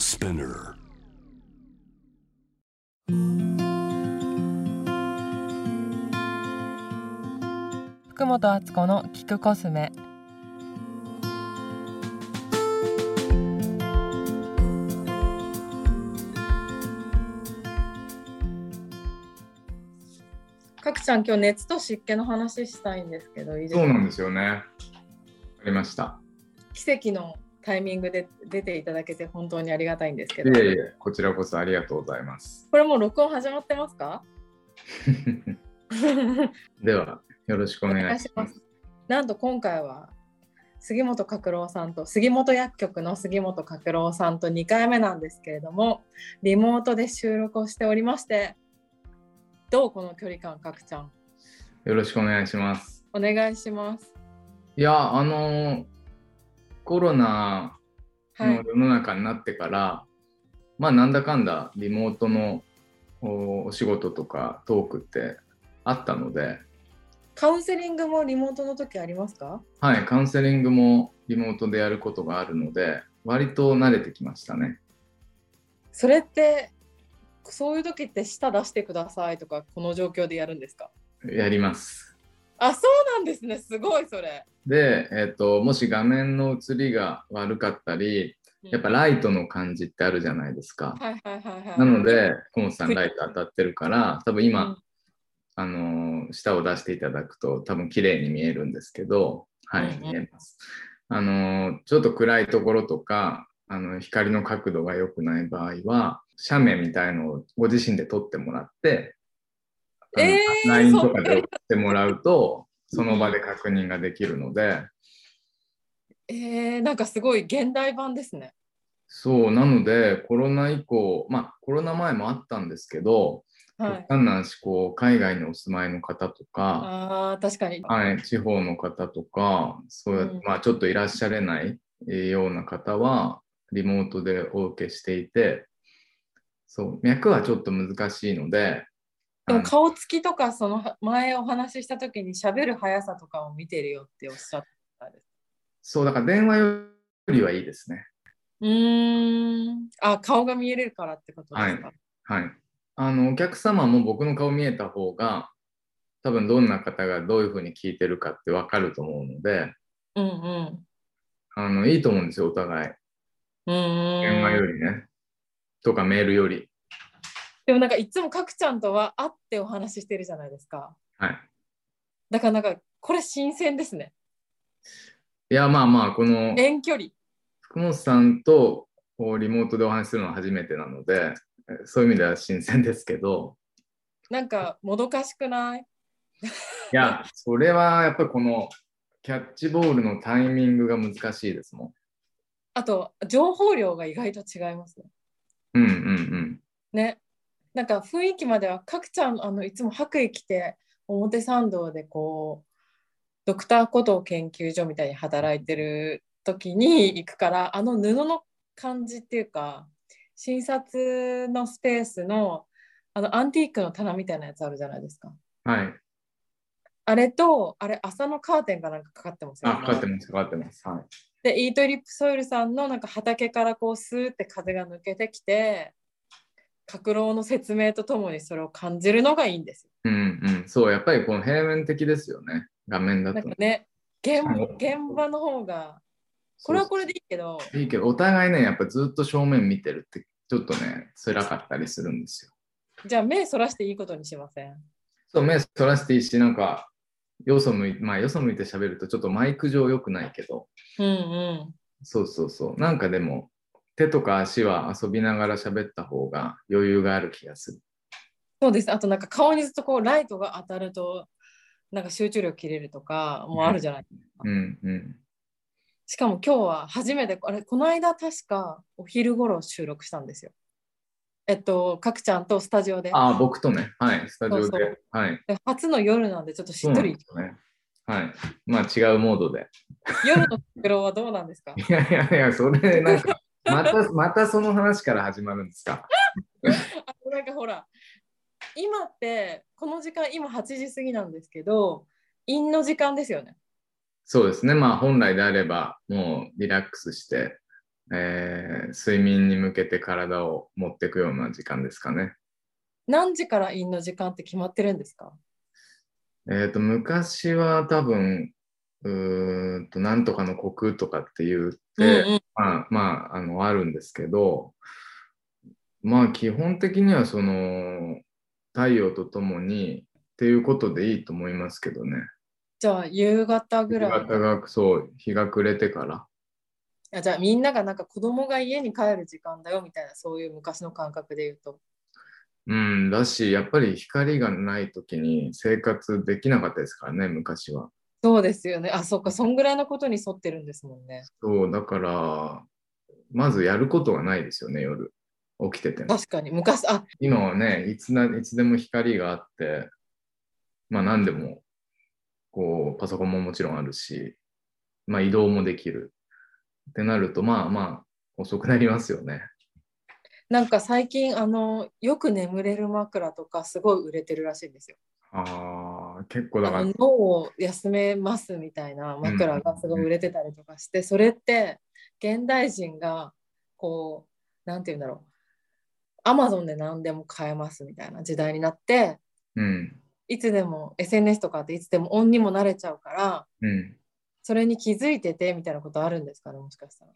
Spinner. 福本敦子の聞くコスメかくちゃん今日熱と湿気の話したいんですけどいいですか？そうなんですよね。ありました。奇跡のタイミングで出ていただけて本当にありがたいんですけいどえいえ、こちらこそありがとうございます。これもう録音始まってますか？では、よろしくお願いします。なんと今回は杉本角郎さんと杉本薬局の杉本角郎さんと2回目なんですけれどもリモートで収録をしておりましてどうこの距離感角ちゃん？よろしくお願いします。お願いしますいや、あのーコロナはいの世の中になってから、まあ、なんだかんだリモートのおお仕事とかトークってあったので、カウンセリングもリモートの時ありますか？はい、カウンセリングもリモートでやることがあるので、割と慣れてきましたね。それってそういう時って舌出してくださいとかこの状況でやるんですか？やります。あそうなんですね。すごいそれ。で、えっともし画面の映りが悪かったり、やっぱライトの感じってあるじゃないですか。なので、コンさんライト当たってるから、多分今、うん。あのー舌を出していただくと多分綺麗に見えるんですけど、はい、うんうん見えます。あのーちょっと暗いところとか、あの光の角度が良くない場合は、斜面みたいのをご自身で撮ってもらって、えー LINE とかで送ってもらうと、その場で確認ができるので、えー、なんかすごい現代版ですね。そう、なので、コロナ以降、まあ、コロナ前もあったんですけど、はい。極端な話、こう、海外にお住まいの方とか、あー確かに。はい、地方の方とか、そうやうん。まあ、ちょっといらっしゃれないえーような方は、リモートでお受けしていて、そう、脈はちょっと難しいので、でも顔つきとかその前お話しした時に喋る速さとかを見てるよっておっしゃったんですそう、だから電話よりはいいですね。うーんあ顔が見えるからってことですか、はい。あの、お客様も僕の顔見えた方が、多分どんな方がどういうふうに聞いてるかってわかると思うので、うんうんあの、いいと思うんですよ、お互い。うーん電話よりね。とかメールより。でもなんかいつもかくちゃんとは会ってお話ししてるじゃないですか。はい。だからなんかこれ新鮮ですね。いや、まあまあ、この、遠距離。福本さんとこうリモートでお話しするのは初めてなので、えそういう意味では新鮮ですけど、なんかもどかしくない？いや、それはやっぱりこのキャッチボールのタイミングが難しいですもん。あと情報量が意外と違いますね。うんうんうん。ねなんか雰囲気まではかくちゃんあのいつも白衣着て表参道でこうドクターコトー研究所みたいに働いてる時に行くからあの布の感じっていうか診察のスペースのあのアンティークの棚みたいなやつあるじゃないですかはい。あれとあれ朝のカーテンがなんかかかってますよあ、かかってます、かかってます。はい。でイートリップソイルさんのなんか畑からこうスーって風が抜けてきて角郎の説明とともにそれを感じるのがいいんですよ。うんうん。そう、やっぱりこの平面的ですよね。画面だとなんか。ね現はい現場の方がこれはこれでいいけどいいけど、お互いね、やっぱずっと正面見てるって、ちょっとね、辛かったりするんですよ。じゃあ目そらしていいことにしません？そう、目そらしていいし、なんか、よそ向いて、まあ、よそ向いて喋るとちょっとマイク上良くないけど、うんうんそうそうそう。なんかでも、手とか足は遊びながら喋った方が余裕がある気がする。そうですあとなんか顔にずっとこうライトが当たるとなんか集中力切れるとかもあるじゃないうんうん。しかも今日は初めてあれこの間確かお昼頃収録したんですよえっとかくちゃんとスタジオでああ、僕とね、はい、スタジオで。そうそうはい。で初の夜なんでちょっとしっとりね。はい。まあ違うモードで。夜の袋はどうなんですか？いやいやいや、それなんか、また、またその話から始まるんですか？あとなんかほら今ってこの時間今8時過ぎなんですけど陰の時間ですよねそうですね。まあ本来であれば、もうリラックスして、えー睡眠に向けて体を持っていくような時間ですかね。何時からインの時間って決まってるんですか？えっ、と、昔は多分、うーんと、なんとかの虚空とかって言って、まあ、まあ、あの、あるんですけど、まあ、基本的にはその、太陽とともにっていうことでいいと思いますけどね。じゃあ夕方ぐ夕らい。方が、そう、日が暮れてから。あじゃあみんながなんか子供が家に帰る時間だよみたいなそういう昔の感覚で言うと。うん、だし、やっぱり光がない時に生活できなかったですからね、昔は。そうですよね。あ、そっか、そんぐらいのことに沿ってるんですもんね。そう、だから、まずやることがないですよね、夜。起きてても。確かに。昔、あ、今はね、いつないつでも光があって、まあ何でも、こう、パソコンももちろんあるし、まあ移動もできる。ってなると、まあまあ、遅くなりますよね。なんか最近、あの、よく眠れる枕とかすごい売れてるらしいんですよ。ああ、結構だから脳を休めますみたいな枕がすごい売れてたりとかして、それって現代人がこう、なんて言うんだろう。アマゾンで何でも買えますみたいな時代になって、うん、いつでも SNS とかっていつでもオンにもなれちゃうから、うん。それに気づいててみたいなことあるんですかね、もしかしたら。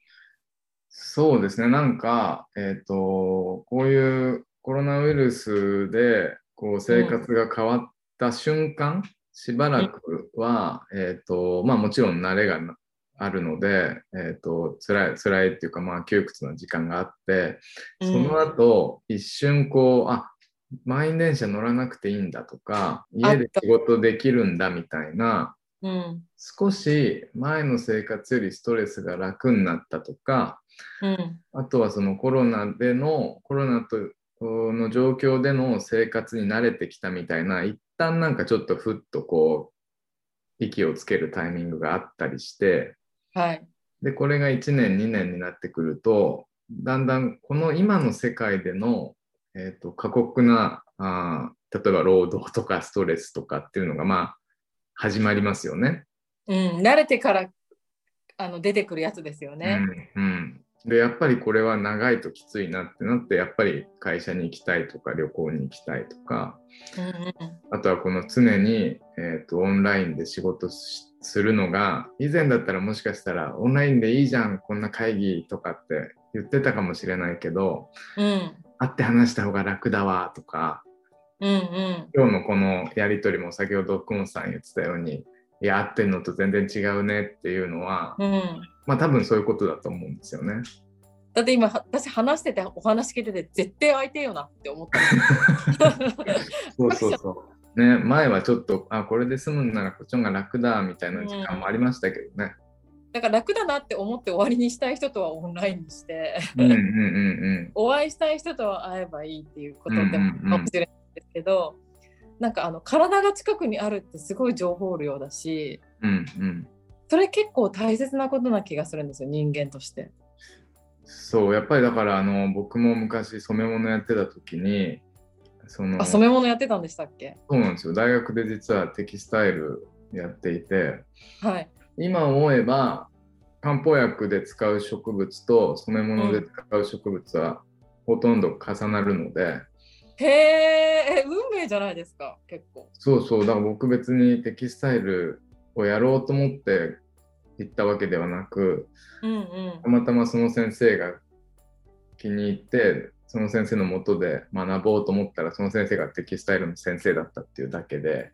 そうですね、なんか、えっ、と、こういうコロナウイルスで、こう、生活が変わった瞬間、しばらくは、えっ、と、まあもちろん慣れがなあるので、えっ、と、辛い、辛いっていうか、まあ窮屈な時間があって、その後、一瞬こう、あ、満員電車乗らなくていいんだとか、家で仕事できるんだみたいな、うん、少し前の生活よりストレスが楽になったとか、うん、あとはそのコロナでの、コロナとの状況での生活に慣れてきたみたいな、一旦なんかちょっとふっとこう、息をつけるタイミングがあったりして、はい。で、これが1年、2年になってくると、だんだんこの今の世界での、えー、と過酷なあー、例えば労働とかストレスとかっていうのが、まあ、始まりますよね。うん、慣れてからあの出てくるやつですよね。うんうん、でやっぱりこれは長いときついなってなってやっぱり会社に行きたいとか旅行に行きたいとかあとはこの常に、えー、とオンラインで仕事しするのが以前だったらもしかしたらオンラインでいいじゃんこんな会議とかって言ってたかもしれないけどうん。会って話した方が楽だわとかうんうん。今日のこのやり取りも先ほどクモさん言ってたようにいや会ってんのと全然違うねっていうのは、うんまあ多分そういうことだと思うんですよね。だって今は私話しててお話聞いてて絶対相手よなって思った。そうそうそう。ね、前はちょっと、あ、これで済むんならこっちの方が楽だみたいな時間もありましたけどね。だから楽だなって思って終わりにしたい人とはオンラインにしてうんうんうんお会いしたい人とは会えばいいっていうことでうんうんうんもかもしれないですけど、なんかあの体が近くにあるってすごい情報量だしうん。うんうん。それ結構大切なことな気がするんですよ人間として。そう、やっぱりだから、あの、僕も昔染め物やってた時に、その、あ染め物やってたんでしたっけ？そうなんですよ。大学で実はテキスタイルやっていて、はい。今思えば、漢方薬で使う植物と染め物で使う植物はほとんど重なるので、へーえ運命じゃないですか結構。そうそう、だから僕別にテキスタイルをやろうと思って行ったわけではなく、うんうん。たまたまその先生が気に入って、その先生のもとで学ぼうと思ったら、その先生がテキスタイルの先生だったっていうだけで、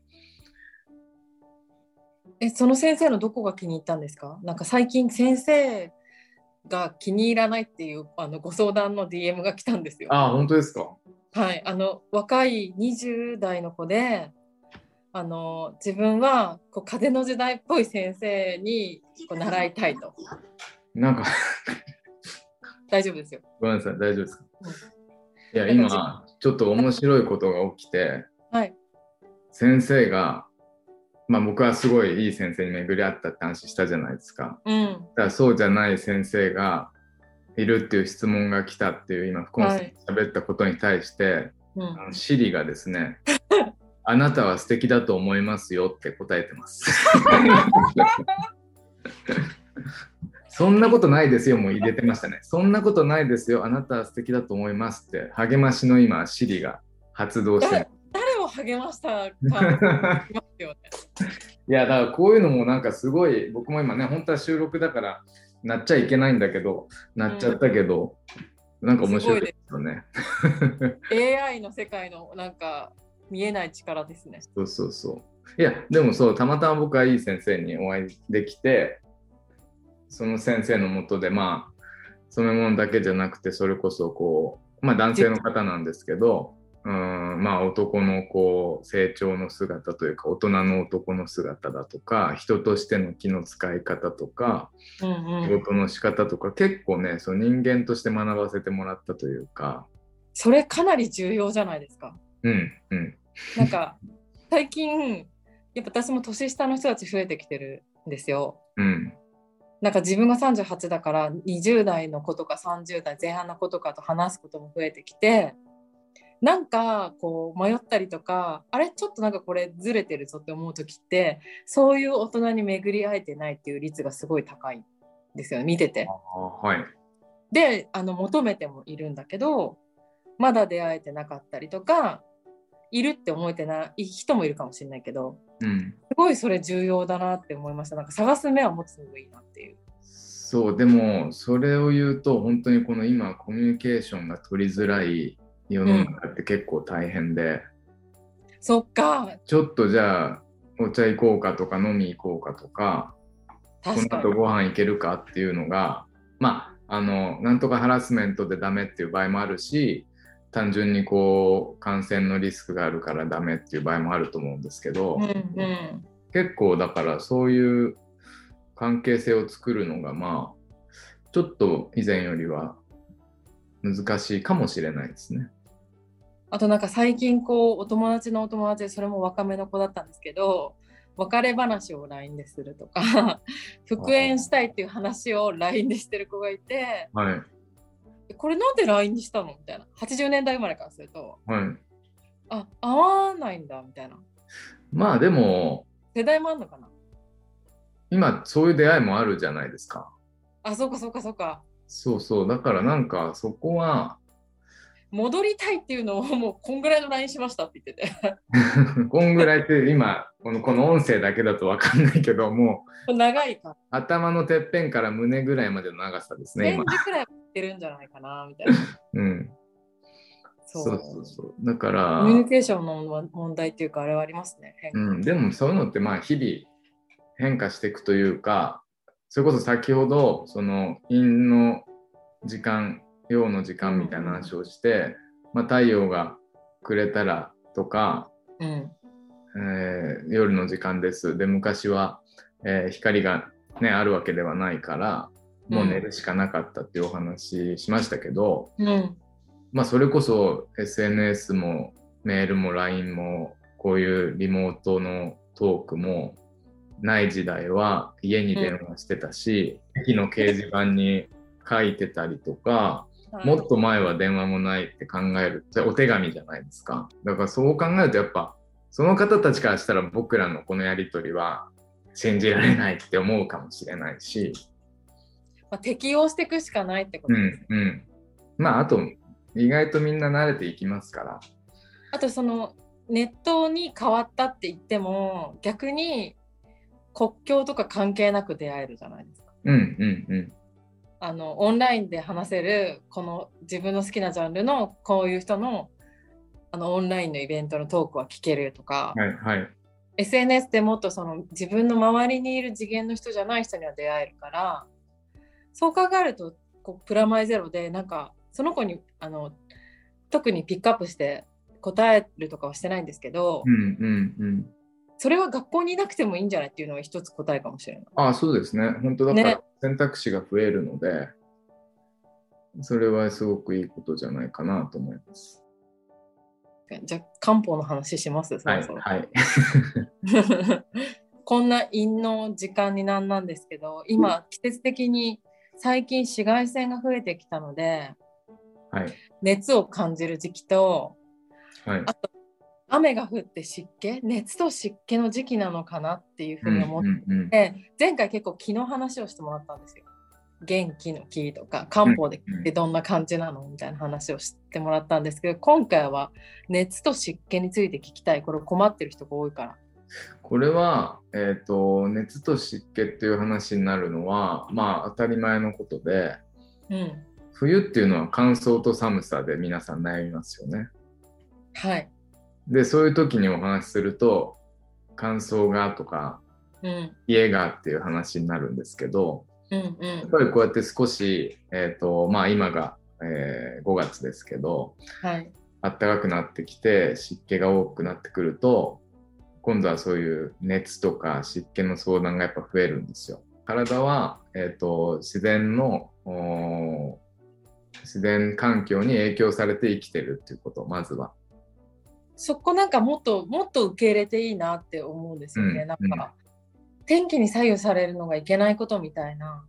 えその先生のどこが気に入ったんですか？なんか最近先生が気に入らないっていうあのご相談の DM が来たんですよ。ああ、本当ですか？はい、あの若い20代の子であの自分はこう風の時代っぽい先生にこう習いたいと。なんか、大丈夫ですよ。ごめんなさい、大丈夫ですか？うんいや、今、ちょっと面白いことが起きて、はい。先生が、まあ僕はすごいいい先生に巡り合ったって話したじゃないですか。うん。だからそうじゃない先生がいるっていう質問が来たっていう今、福本さんが喋ったことに対して、うんあのシリがですね、あなたは素敵だと思いますよって答えてます。そんなことないですよもう入れてましたね。そんなことないですよ。あなたは素敵だと思いますって励ましの今、シリが発動してる。誰を励ましたか いや、だからこういうのもなんかすごい、僕も今ね、本当は収録だからなっちゃいけないんだけど、なっちゃったけど、なんか面白いですよね。AI の世界のなんか見えない力ですね。そうそうそう。いや、でもそう、たまたま僕はいい先生にお会いできて、その先生のもとで、まあ、染め物だけじゃなくて、それこそこう、まあ男性の方なんですけど、うんまあ男のこう成長の姿というか大人の男の姿だとか人としての気の使い方とかうん仕うん、事の仕方とか結構ねその人間として学ばせてもらったというかそれかなり重要じゃないですか。うんうんなんか最近やっぱ私も年下の人たち増えてきてるんですよ。うんなんか自分が38だから20代の子とか30代前半の子とかと話すことも増えてきてなんかこう迷ったりとかあれちょっとなんかこれずれてるぞって思う時ってそういう大人に巡り会えてないっていう率がすごい高いんですよね見てて。あはいであの求めてもいるんだけどまだ出会えてなかったりとかいるって思えてない人もいるかもしれないけどうん。すごいそれ重要だなって思いました。なんか探す目は持つのがいいなっていう。そうでもそれを言うと本当にこの今コミュニケーションが取りづらい世の中って結構大変で、そっか。ちょっとじゃあお茶行こうかとか飲み行こうかとかこの後ご飯行けるかっていうのがまああのなんとかハラスメントでダメっていう場合もあるし単純にこう感染のリスクがあるからダメっていう場合もあると思うんですけど、うんうん結構だからそういう関係性を作るのがまあちょっと以前よりは難しいかもしれないですね。あとなんか最近こうお友達のお友達でそれも若めの子だったんですけど別れ話を LINE でするとか復縁したいっていう話を LINE でしてる子がいてはいこれなんで LINE にしたの？みたいな。80年代生まれからすると。はい。あ合わないんだみたいな。まあでも世代もあんのかな？今そういう出会いもあるじゃないですか。あそうかそうかそうか。そうそう。だからなんかそこは戻りたいっていうのをもうこんぐらいの LINE しましたって言ってて。こんぐらいって今このこの音声だけだと分かんないけど もう長いか頭のてっぺんから胸ぐらいまでの長さですね年今。ってるんじゃないかなみたいな。うん、そそううそうそう。だからコミュニケーションの問題っていうかあれはありますね。うん、でもそういうのってまあ日々変化していくというかそれこそ先ほどその陰の時間陽の時間みたいな話をして、まあ、太陽がくれたらとか、うん。えー夜の時間です。で昔は、えー光が、ね、あるわけではないからもう寝るしかなかったっていうお話しましたけど、うん。まあ、それこそ SNS もメールも LINE もこういうリモートのトークもない時代は家に電話してたし、駅の掲示板に書いてたりとか、もっと前は電話もないって考えるじゃあお手紙じゃないですか。だからそう考えるとやっぱその方たちからしたら僕らのこのやり取りは信じられないって思うかもしれないし、まあ、適応していくしかないってこうとです、んうん。まああと意外とみんな慣れていきますから。あとそのネットに変わったって言っても逆に国境とか関係なく出会えるじゃないですか。うんうんうん。あのオンラインで話せるこの自分の好きなジャンルのこういう人のあのオンラインのイベントのトークは聞けるとか、はいはい。SNS でもっとその自分の周りにいる次元の人じゃない人には出会えるからそう考えるとこうプラマイゼロでなんかその子にあの特にピックアップして答えるとかはしてないんですけど、うんうんうん。それは学校にいなくてもいいんじゃないっていうのが一つ答えかもしれない。ああ、そうですね。本当だからね選択肢が増えるので、それはすごくいいことじゃないかなと思います。じゃあ漢方の話します？そはいろそろはい。こんな陰の時間になんなんですけど今季節的に最近紫外線が増えてきたのではい。熱を感じる時期とはい。あと雨が降って湿気？熱と湿気の時期なのかなっていうふうに思っうんうんうんて、前回結構気の話をしてもらったんですよ。元気の木とか漢方でどんな感じなのみたいな話をしてもらったんですけど今回は熱と湿気について聞きたいこれ困ってる人が多いから。これは、えーと、熱と湿気っていう話になるのはまあ当たり前のことで、うん、冬っていうのは乾燥と寒さで皆さん悩みますよね。はい。でそういう時にお話しすると乾燥がとか、うん、家がっていう話になるんですけど、うんうん、やっぱりこうやって少し、えーとまあ、今が、えー、5月ですけど、はい、暖かくなってきて湿気が多くなってくると今度はそういう熱とか湿気の相談がやっぱ増えるんですよ。体は、えーと、自然の自然環境に影響されて生きてるっていうことまずは。そこなんかもっともっと受け入れていいなって思うんですよね。うん、なんか、天気に左右されるのがいけないことみたいな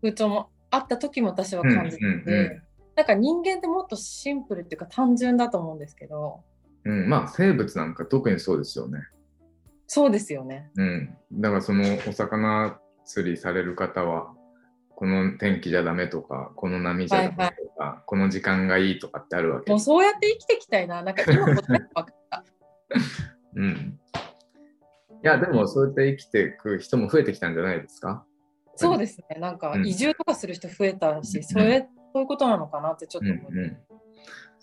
風潮もあった時も私は感じてて、うんうんうん、なんか人間ってもっとシンプルっていうか単純だと思うんですけど、うん、まあ生物なんか特にそうですよね。そうですよね。うん、だからそのお魚釣りされる方はこの天気じゃダメとかこの波じゃダメとか、はいはい、この時間がいいとかってあるわけもうそうやって生きていきたいななんか今答え分かった。うんいや、でもそうやって生きていく人も増えてきたんじゃないですか？そうですね。なんか移住とかする人増えたし、うん、それ、そういうことなのかなってちょっと思う。うんうん、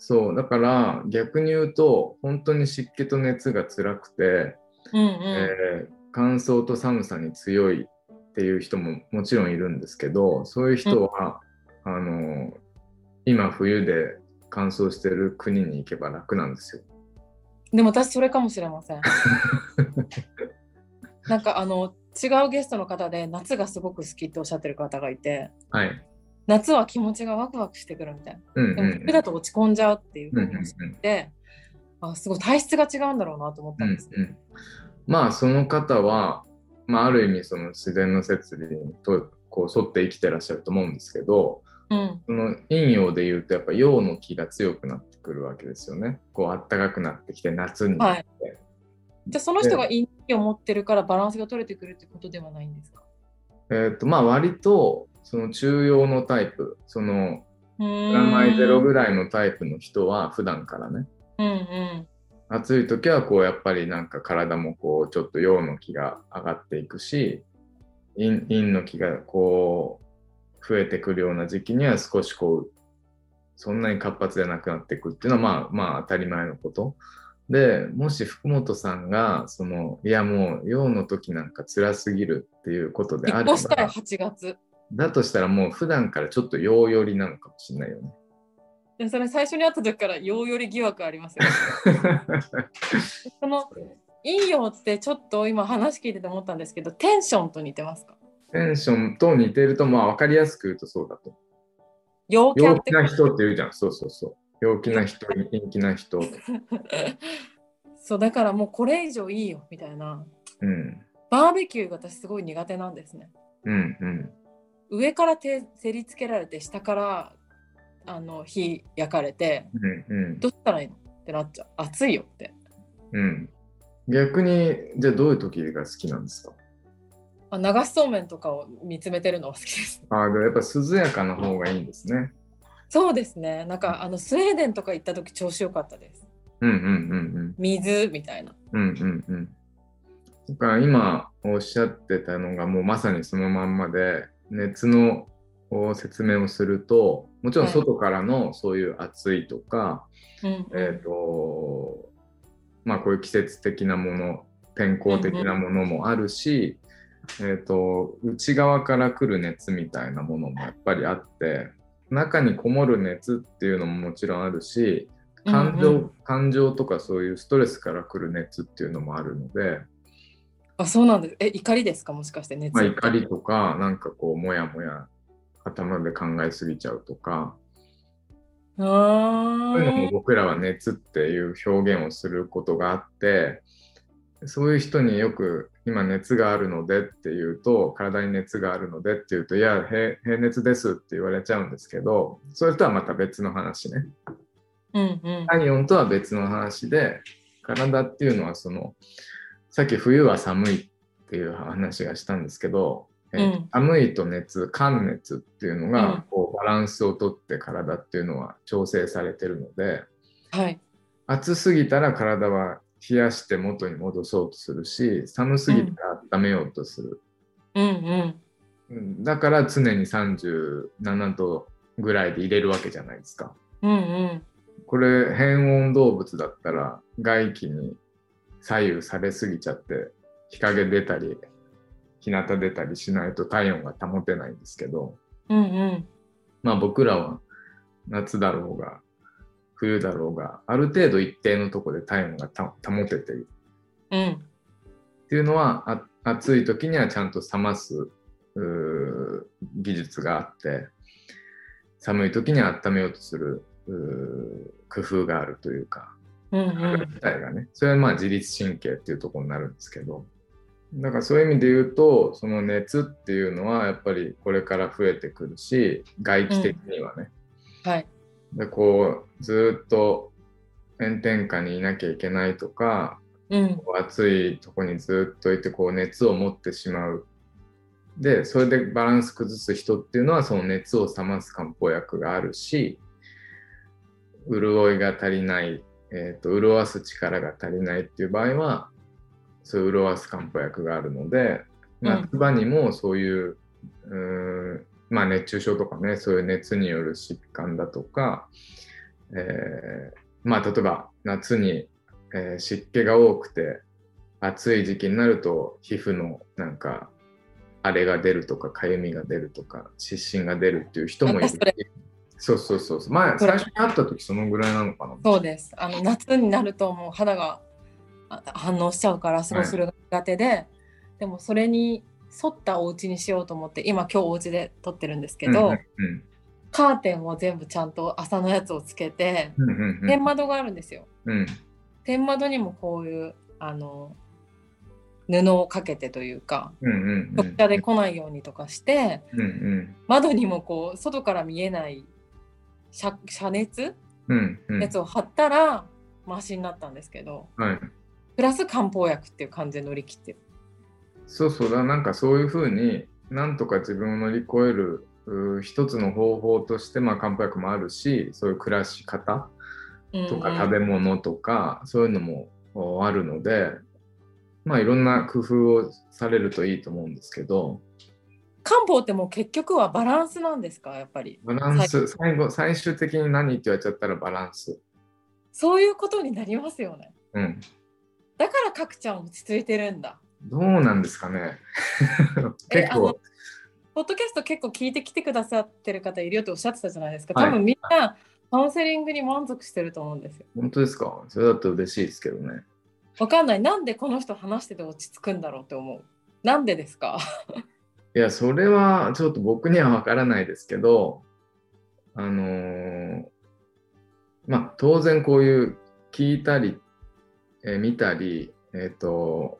そう、だから逆に言うと、本当に湿気と熱が辛くて、うんうん、えー、乾燥と寒さに強いっていう人ももちろんいるんですけど、そういう人は、うん、あの今冬で乾燥してる国に行けば楽なんですよ。でも私それかもしれません。なんかあの違うゲストの方で夏がすごく好きっておっしゃってる方がいて、はい、夏は気持ちがワクワクしてくるみたいな。うんうん。うん、でも冬だと落ち込んじゃうっていうふうにしゃって、うん。うん、あすごい体質が違うんだろうなと思ったんです、うんうん、まあその方は、まあ、ある意味その自然の摂理にとこう沿って生きてらっしゃると思うんですけど、うん、その陰陽でいうとやっぱ陽の気が強くなってくるわけですよね。こう暖かくなってきて夏になって。はい、じゃあその人が陰気を持ってるからバランスが取れてくるってことではないんですか？えー、っとまあ割とその中庸のタイプそのプラマイゼロぐらいのタイプの人は普段からね、うんうん、暑い時はこうやっぱりなんか体もこうちょっと陽の気が上がっていくし陰の気がこう増えてくるような時期には少しこうそんなに活発じゃなくなっていくっていうのはまあまあ当たり前のこと。でもし福本さんがそのいやもう陽の時なんか辛すぎるっていうことであれば8月だとしたらもう普段からちょっと陽寄りなのかもしれないよね。でそれ最初に会った時から陽寄り疑惑ありますよ、その陰陽ってちょっと今話聞いてて思ったんですけどテンションと似てますか？テンションと似てるとまあ分かりやすく言うとそうだと。陽気な人って言うじゃん。そうそうそう。陽気な人、陰気な人。そう、だからもうこれ以上いいよみたいな。うん。バーベキューが私すごい苦手なんですね。うんうん。上から手照りつけられて、下からあの火焼かれて、うんうん、どうしたらいいのってなっちゃう。暑いよって。うん。逆に、じゃあどういう時が好きなんですか？あ流しそうめんとかを見つめてるのは好きです。あやっぱ涼やかな方がいいんですね。そうですね。なんかあのスウェーデンとか行った時調子良かったです。うんうんうんうん。水みたいな。うんうんうん。だから今おっしゃってたのがもうまさにそのまんまで熱の説明をするともちろん外からのそういう暑いとか、はい、えっ、ー、とまあこういう季節的なもの天候的なものもあるし、えーと、内側から来る熱みたいなものもやっぱりあって中にこもる熱っていうのももちろんあるし感情うん。うん、感情とかそういうストレスから来る熱っていうのもあるのであそうなんです。え怒りですか？もしかして熱、まあ、怒りとかなんかこうもやもや頭で考えすぎちゃうとか。そういうのも僕らは熱っていう表現をすることがあってそういう人によく今熱があるのでって言うと体に熱があるのでって言うといや平熱ですって言われちゃうんですけどそれとはまた別の話ね。うんうん、体温とは別の話で体っていうのはそのさっき冬は寒いっていう話がしたんですけどえーうん寒いと熱、寒熱っていうのうんがこうバランスをとって体っていうのは調整されてるので、はい。暑すぎたら体は冷やして元に戻そうとするし、寒すぎたら温めようとする。うんうん。うんだから常に37度ぐらいで入れるわけじゃないですか。うんうん。これ変温動物だったら外気に左右されすぎちゃって日陰出たり日向出たりしないと体温が保てないんですけどうんうん。まあ僕らは夏だろうが冬だろうがある程度一定のところで体温がた保てているうん。っていうのはあ暑い時にはちゃんと冷ます技術があって寒い時には温めようとする工夫があるというかうんうん。自体がねそれはまあ自律神経っていうところになるんですけどだからそういう意味で言うとその熱っていうのはやっぱりこれから増えてくるし外気的にはね、はい。でこうずっと炎天下にいなきゃいけないとかうん。暑いとこにずっといてこう熱を持ってしまう。で、それでバランス崩す人っていうのはその熱を冷ます漢方薬があるし、潤いが足りない、えーと、潤わす力が足りないっていう場合は、そういう潤わす漢方薬があるので、うん。夏場にもそういう、うーんまあ熱中症とかね、そういう熱による疾患だとか、えーまあ例えば夏にえー湿気が多くて暑い時期になると皮膚のなんか荒れが出るとかかゆみが出るとか湿疹が出るっていう人もいる。しそうそうそうそう。まあそれ。最初に会った時そのぐらいなのかな。そうです。あの夏になるともう肌があ反応しちゃうからそうするのが苦手で、でもそれに沿ったお家にしようと思って今今日お家で撮ってるんですけど、うんうんカーテンを全部ちゃんと朝のやつをつけて、うんうんうん。天窓があるんですよ。うん。天窓にもこういうあの布をかけてというかうんうんうん。で来ないようにとかしてうんうん。窓にもこう外から見えない遮遮熱？うんうん。やつを貼ったらマシになったんですけどはい。プラス漢方薬っていう感じで乗り切ってる。そうそうだなんかそういうふうになんとか自分を乗り越える一つの方法として、まあ、漢方薬もあるしそういう暮らし方とかうん。うん食べ物とか、そういうのもおあるのでまあいろんな工夫をされるといいと思うんですけど漢方ってもう結局はバランスなんですか？やっぱり。バランス。最後最終的に何って言われちゃったらバランス。そういうことになりますよね。うん。だから角ちゃん落ち着いてるんだ。どうなんですかね。え結構。ポッドキャスト結構聞いてきてくださってる方いるよっておっしゃってたじゃないですか。はい。多分みんなカウンセリングに満足してると思うんですよ。本当ですか？それだと嬉しいですけどね。わかんない。なんでこの人話してて落ち着くんだろうって思う。なんでですか？いやそれはちょっと僕には分からないですけどあのーまあ当然こういう聞いたり、えー見たりえっ、と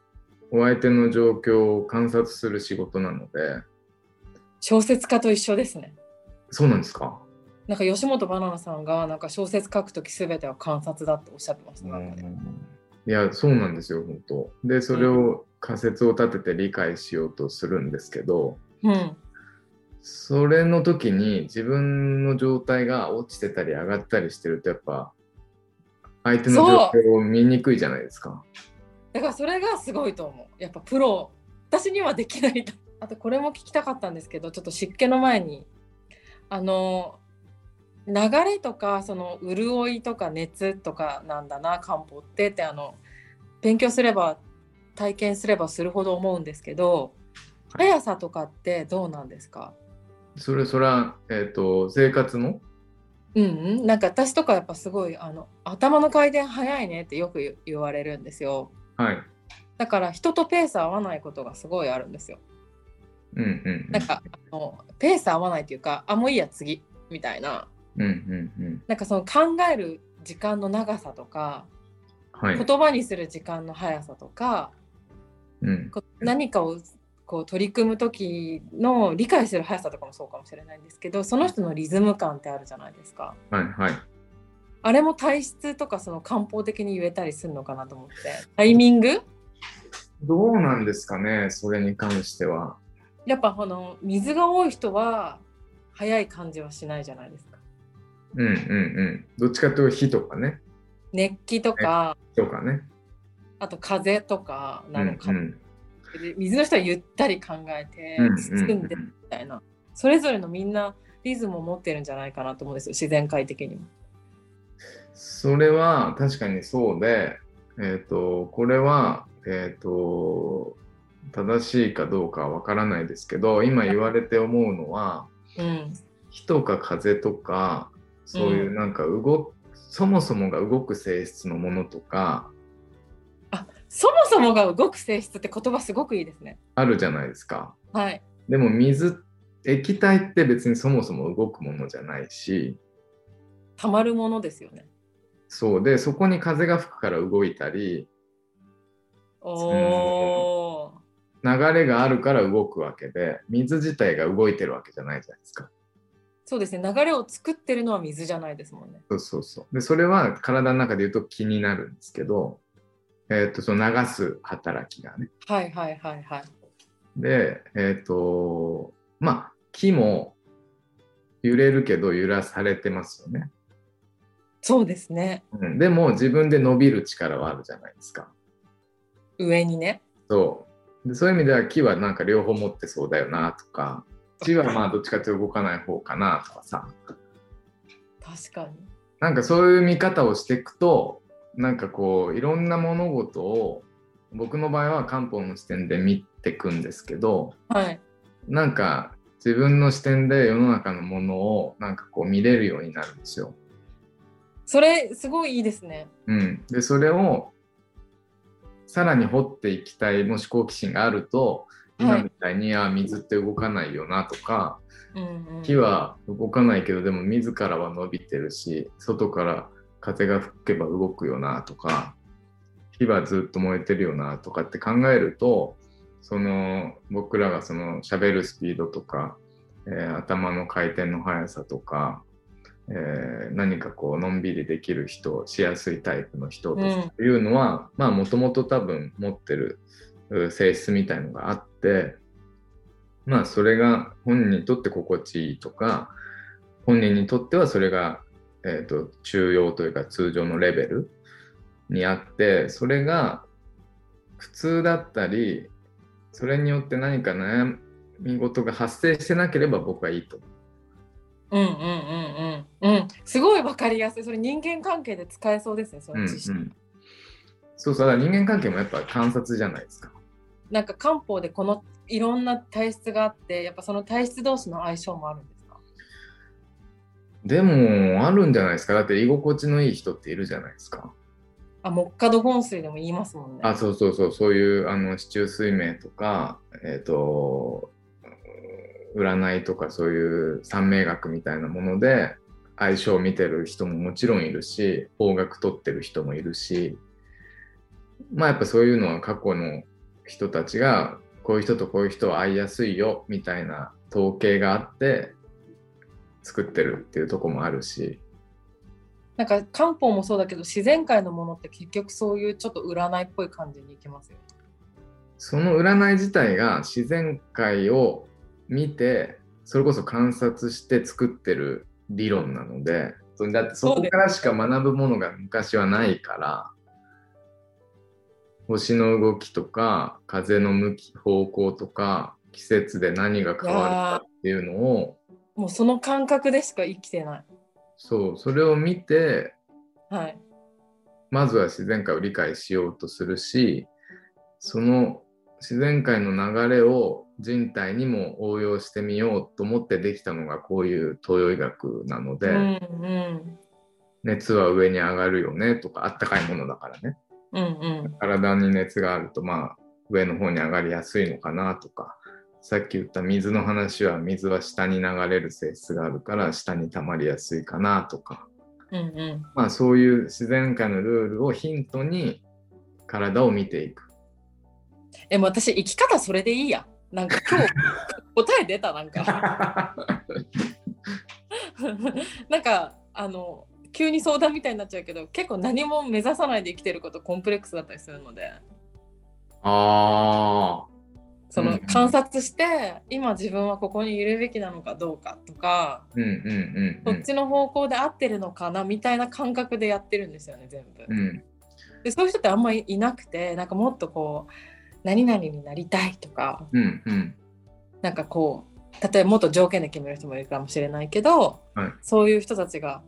お相手の状況を観察する仕事なので。小説家と一緒ですね。そうなんですか？なんか吉本ばななさんがなんか小説書くときすべては観察だっておっしゃってました、ねいやそうなんですよ本当。でそれを仮説を立てて理解しようとするんですけどうん。それの時に自分の状態が落ちてたり上がったりしてるとやっぱ相手の状況を見にくいじゃないですか。だからそれがすごいと思う。やっぱプロ。私にはできないと。あとこれも聞きたかったんですけどちょっと湿気の前に。あの流れとかその潤いとか熱とかなんだな漢方って。ってあの勉強すれば体験すればするほど思うんですけどはい速さとかってどうなんですか？それそれは、えっと生活の？うんうん、なんか私とかやっぱすごいあの頭の回転早いねってよく言言われるんですよはい。だから人とペース合わないことがすごいあるんですようんうんうん。なんかあのペース合わないというかあもういいや次みたいなうんうんうん。なんかその考える時間の長さとかはい。言葉にする時間の速さとか何かをこう取り組む時の理解する速さとかもそうかもしれないんですけどその人のリズム感ってあるじゃないですかはいはい。あれも体質とかその漢方的に言えたりするのかなと思ってタイミング？どうなんですかね、それに関しては。やっぱこの水が多い人は早い感じはしないじゃないですか。うんうんうん。どっちかというと火とかね。熱気とか、とかね。あと風とかなのかも、うんうん。で水の人はゆったり考えてうんうん包んでみたいな、それぞれのみんなリズムを持ってるんじゃないかなと思うんですよ自然界的にも。それは確かにそうで、えっ、と、これは、えっ、と、正しいかどうかはわからないですけど、今言われて思うのは、うん、火とか風とか、そういうなんか動、そもそもが動く性質のものとか、あそもそもが動く性質って言葉すごくいいですね。あるじゃないですか。はい。でも水、液体って別にそもそも動くものじゃないし、たまるものですよね。そうで、そこに風が吹くから動いたり、おー。流れがあるから動くわけで、水自体が動いてるわけじゃないじゃないですか。そうですね流れを作ってるのは水じゃないですもんね。そうそうそう。で、それは体の中で言うと気になるんですけど、えっ、と、その流す働きがね。はいはいはいはい。で、えっ、と、まあ、木も揺れるけど揺らされてますよね。そうですねうん、でも自分で伸びる力はあるじゃないですか。上にね。そう。でそういう意味では木はなんか両方持ってそうだよなとか、木はまあどっちかというと動かない方かなとかさ。確かに。なんかそういう見方をしていくと、なんかこういろんな物事を僕の場合は漢方の視点で見ていくんですけど、はい。なんか自分の視点で世の中のものをなんかこう見れるようになるんですよ。それすごいいいですね。うん、でそれをさらに掘っていきたいもし好奇心があると今みたいに、あ水って動かないよなとかうんうん、木は動かないけどでも自らは伸びてるし外から風が吹けば動くよなとか火はずっと燃えてるよなとかって考えるとその僕らがその喋るスピードとか、えー頭の回転の速さとか、えー何かこうのんびりできる人しやすいタイプの人というのは、まあもともと多分持ってるう性質みたいのがあってまあそれが本人にとって心地いいとか本人にとってはそれが、えー、と中庸というか通常のレベルにあってそれが苦痛だったりそれによって何か悩み事が発生してなければ僕はいいと思う。うんうんうんうんうん。すごいわかりやすい。それ人間関係で使えそうですね。そうんうの知識。ん、そうそうだから人間関係もやっぱ観察じゃないですか。なんか漢方でこのいろんな体質があって、やっぱその体質同士の相性もあるんでもあるんじゃないですか？だって居心地のいい人っているじゃないですか。あ、木下土本水でも言いますもんね。あそうそうそうそういうあの市中水明とかえっ、と占いとかそういう三名学みたいなもので相性を見てる人ももちろんいるし方角取ってる人もいるしまあやっぱそういうのは過去の人たちがこういう人とこういう人は会いやすいよみたいな統計があって作ってるっていうとこもあるしなんか漢方もそうだけど自然界のものって結局そういうちょっと占いっぽい感じにいきますよ。その占い自体が自然界を見てそれこそ観察して作ってる理論なのでそだってそこからしか学ぶものが昔はないから星の動きとか風の向き方向とか季節で何が変わるかっていうのをもうその感覚でしか生きてない。そうそれを見てはい。まずは自然界を理解しようとするしその自然界の流れを人体にも応用してみようと思ってできたのがこういう東洋医学なので、うんうん熱は上に上がるよねとかあったかいものだからねうんうん体に熱があるとまあ上の方に上がりやすいのかなとかさっき言った水の話は水は下に流れる性質があるから下に溜まりやすいかなとかうんうん。まあそういう自然界のルールをヒントに体を見ていく。え、もう私生き方それでいいや。なんか今日 答え出たなんか。なんかあの急に相談みたいになっちゃうけど結構何も目指さないで生きてることコンプレックスだったりするのでああ、その観察して、今自分はここにいるべきなのかどうかとか、うんうんうんうんそっちの方向で合ってるのかなみたいな感覚でやってるんですよね全部。うんでそういう人ってあんまりいなくてなんかもっとこう何々になりたいとかうんうんなんかこう例えばもっと条件で決める人もいるかもしれないけど、はいそういう人たちが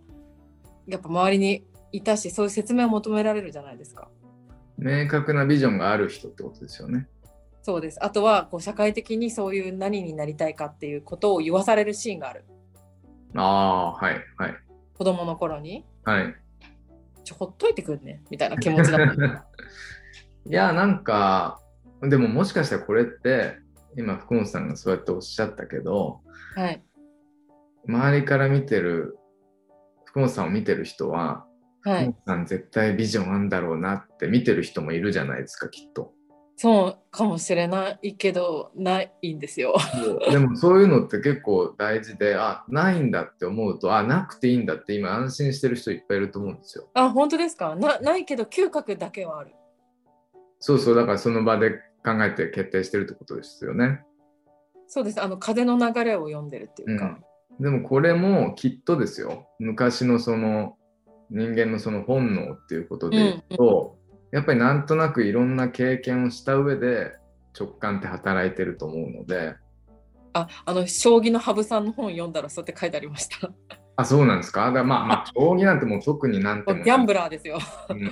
やっぱ周りにいたしそういう説明を求められるじゃないですか。明確なビジョンがある人ってことですよね。そうですあとはこう社会的にそういう何になりたいかっていうことを言わされるシーンがあるああ、はいはい子供の頃にはい。ちょほっといてくんねみたいな気持ちだった。いや、なんか、でももしかしたらこれって、今、福本さんがそうやっておっしゃったけど、はい、周りから見てる、福本さんを見てる人は、はい、福本さん絶対ビジョンあんだろうなって見てる人もいるじゃないですか、きっと。そうかもしれないけどないんですよ。でもそういうのって結構大事で、あ、ないんだって思うと、あ、なくていいんだって今安心してる人いっぱいいると思うんですよ。あ本当ですか？なないけど嗅覚だけはある。そうそう、だからその場で考えて決定してるってことですよね。そうですあの風の流れを読んでるっていうか。でもこれもきっとですよ昔のその人間のその本能っていうことで言うと、やっぱりなんとなくいろんな経験をした上で直感って働いてると思うので。ああの将棋の羽生さんの本読んだらそうやって書いてありました。あそうなんですか？だまあ、まあ、将棋なんてもう特になんてもギャンブラーですよ。うん。い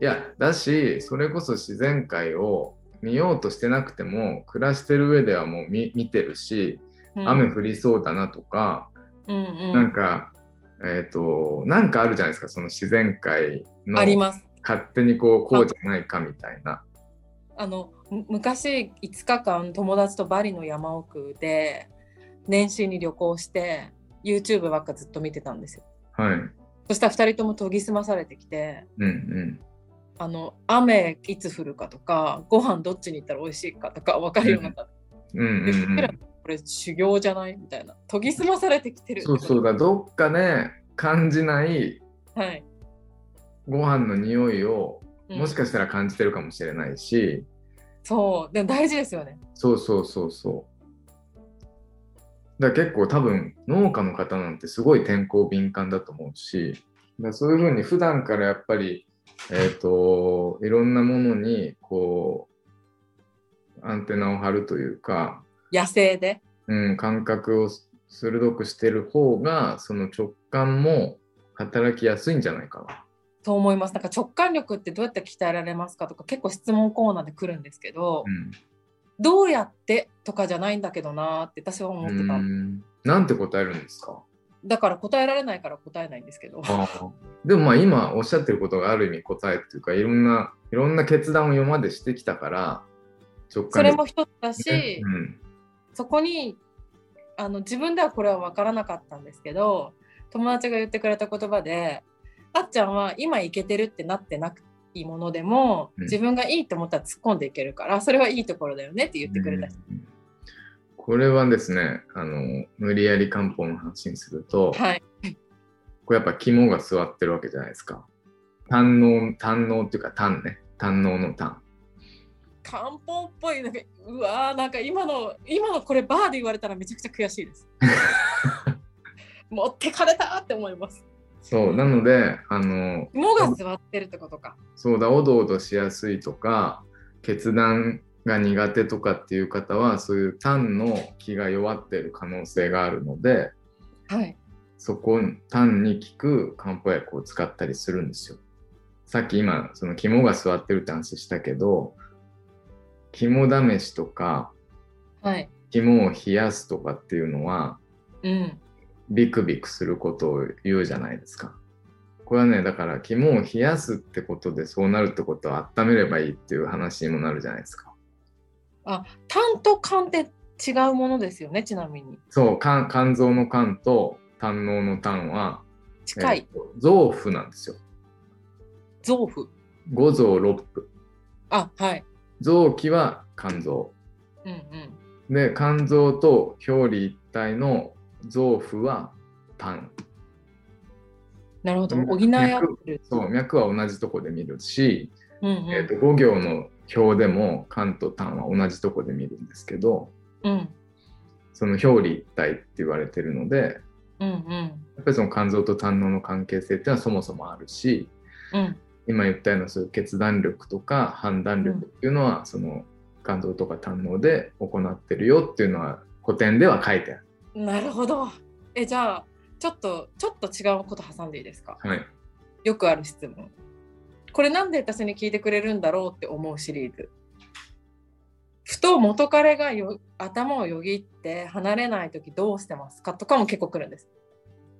やだしそれこそ自然界を見ようとしてなくても暮らしてる上ではもう見見てるしうん。雨降りそうだなとか、うんうん。なんか、えっ、と、なんかあるじゃないですか、その自然界の。あります。勝手にこう、こうじゃないかみたいな。あのむ昔5日間友達とバリの山奥で年始に旅行して YouTube ばっかずっと見てたんですよ。はい。そしたら2人とも研ぎ澄まされてきてうんうん。あの雨いつ降るかとかご飯どっちに行ったら美味しいかとか分かるようになった。うんうんうん。これ修行じゃない？みたいな研ぎ澄まされてきてる。そうそうだ、どっかで感じないはい。ご飯の匂いを、うんもしかしたら感じてるかもしれないし、そうでも大事ですよね。そうそうそうそう。だから結構多分農家の方なんてすごい天候敏感だと思うし、だそういうふうに普段からやっぱり、えっ、と、いろんなものにこう、アンテナを張るというか、野生で？うん、感覚を鋭くしてる方が、その直感も働きやすいんじゃないかな。と思います。なんか直感力ってどうやって鍛えられますかとか結構質問コーナーで来るんですけど、うん。どうやってとかじゃないんだけどなーって私は思ってた。うん。なんて答えるんですか？だから答えられないから答えないんですけど。でもまあ今おっしゃってることがある意味答えっていうかいろんないろんな決断を今までしてきたから直そ感れも一つだし、うん。そこにあの自分ではこれは分からなかったんですけど友達が言ってくれた言葉であっちゃんは今いけてるってなってなくいいものでもうん。自分がいいと思ったら突っ込んでいけるからそれはいいところだよねって言ってくれた人、うんこれはですねあの無理やり漢方の話にすると、はい。これやっぱ肝が座ってるわけじゃないですか。胆の胆のっていうか胆ね。胆のの胆。漢方っぽいなんかうわーなんか今の今のこれバーで言われたらめちゃくちゃ悔しいです。持ってかれたって思いますそうなのであの肝が座ってるってことか。そうだおどおどしやすいとか決断が苦手とかっていう方はそういう胆の気が弱っている可能性があるのではい。そこ単に効く漢方薬を使ったりするんですよ。さっき今その肝が座ってるって話したけど肝試しとかはい。肝を冷やすとかっていうのはうんビクビクすることを言うじゃないですか。これはねだから肝を冷やすってことでそうなるってことは温めればいいっていう話にもなるじゃないですか。あ痰と肝って違うものですよねちなみにそう肝肝臓の肝と胆のの胆は、近い、えーと臓腑なんですよ。臓腑五臓六腑。あはい臓器は肝臓。うんうんで肝臓と表裏一体の臓腑は胆なるほど。うん補い合ってる。そう脈は同じとこで見るし、うんうん。えー、と5行の表でも間と単は同じとこで見るんですけどうん。その表裏一体って言われてるのでうんうん。やっぱりその肝臓と胆のの関係性っていうのはそもそもあるしうん。今言ったようなそういう決断力とか判断力っていうのは、その肝臓とか胆ので行ってるよっていうのは古典では書いてある。なるほど。えじゃあちょっとちょっと違うこと挟んでいいですか？はい、よくある質問。これなんで私に聞いてくれるんだろうって思うシリーズ。ふと元彼がよ頭をよぎって離れない時どうしてますかとかも結構来るんです。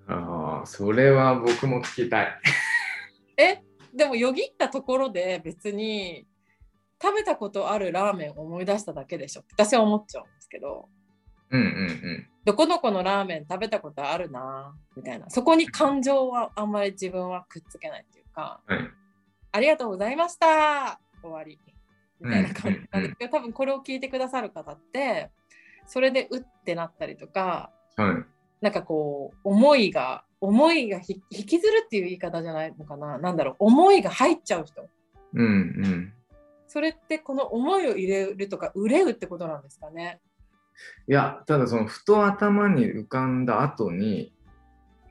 ああそれは僕も聞きたい。えでもよぎったところで別に食べたことあるラーメンを思い出しただけでしょ私は思っちゃうんですけど。うんうんどこどこのラーメン食べたことあるな？みたいなそこに感情はあんまり自分はくっつけないっていうかうん。はい。ありがとうございました終わりみたいな感じなんうんですけど多分これを聞いてくださる方ってそれでうってなったりとかはい。なんかこう思いが思いがひ引きずるっていう言い方じゃないのかななんだろう思いが入っちゃう人うんうん。それってこの思いを入れるとか憂うってことなんですかねいや、ただそのふと頭に浮かんだ後に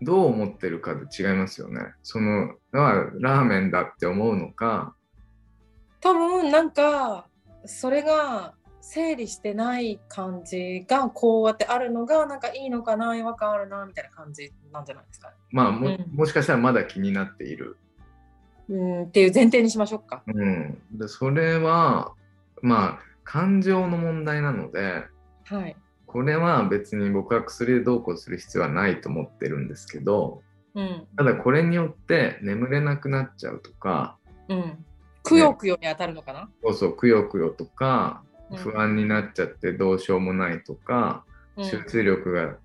どう思ってるかで違いますよね。その、あラーメンだって思うのか、多分なんかそれが整理してない感じがこうやってあるのがなんかいいのかな違和感あるなみたいな感じなんじゃないですか？ね。まあも,、うんもしかしたらまだ気になっている。うんっていう前提にしましょうか。うん。で、それは、まあ、感情の問題なので、はい。これは別に僕は薬でどうこうする必要はないと思ってるんですけど、うん。ただこれによって眠れなくなっちゃうとか、うん。くよくよに当たるのかな、そうそう、くよくよとか、うん不安になっちゃってどうしようもないとか、うん集中力が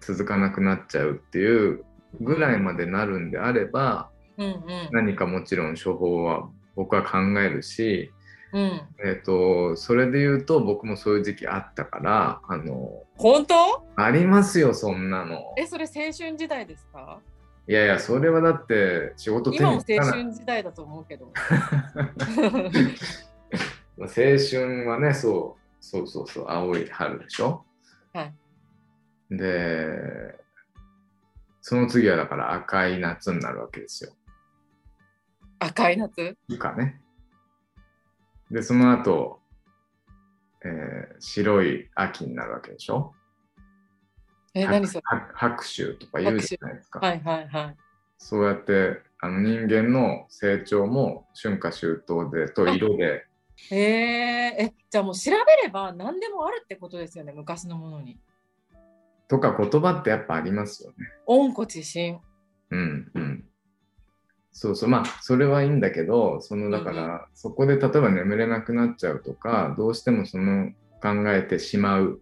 続かなくなっちゃうっていうぐらいまでなるんであれば、うんうん何かもちろん処方は僕は考えるし、うん。えー、とそれで言うと僕もそういう時期あったからあの本当？ありますよそんなの。え、それ青春時代ですか？いやいやそれはだって仕事手今も青春時代だと思うけど。ま あ青春はねそうそうそうそう青い春でしょ？はい。でその次はだから赤い夏になるわけですよ。赤い夏？かねでその後、えー白い秋になるわけでしょ？え、何それ？は白秋とか言うじゃないですか。はいはいはい。そうやってあの人間の成長も春夏秋冬でと色でえー、え、じゃあもう調べれば何でもあるってことですよね、昔のものに。とか言葉ってやっぱありますよね。温故知新。うんうん。そうそう。まあそれはいいんだけどそのだからそこで例えば眠れなくなっちゃうとかどうしてもその考えてしまう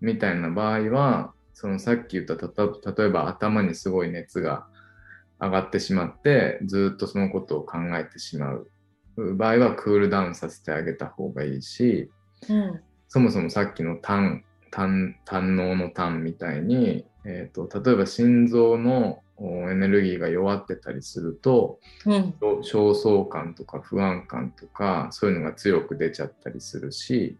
みたいな場合はそのさっき言ったたた例えば頭にすごい熱が上がってしまってずっとそのことを考えてしまう。場合はクールダウンさせてあげた方がいいしうん。そもそもさっきの胆胆胆のの胆みたいに、えー、と例えば心臓のおエネルギーが弱ってたりするとうん。焦燥感とか不安感とかそういうのが強く出ちゃったりするし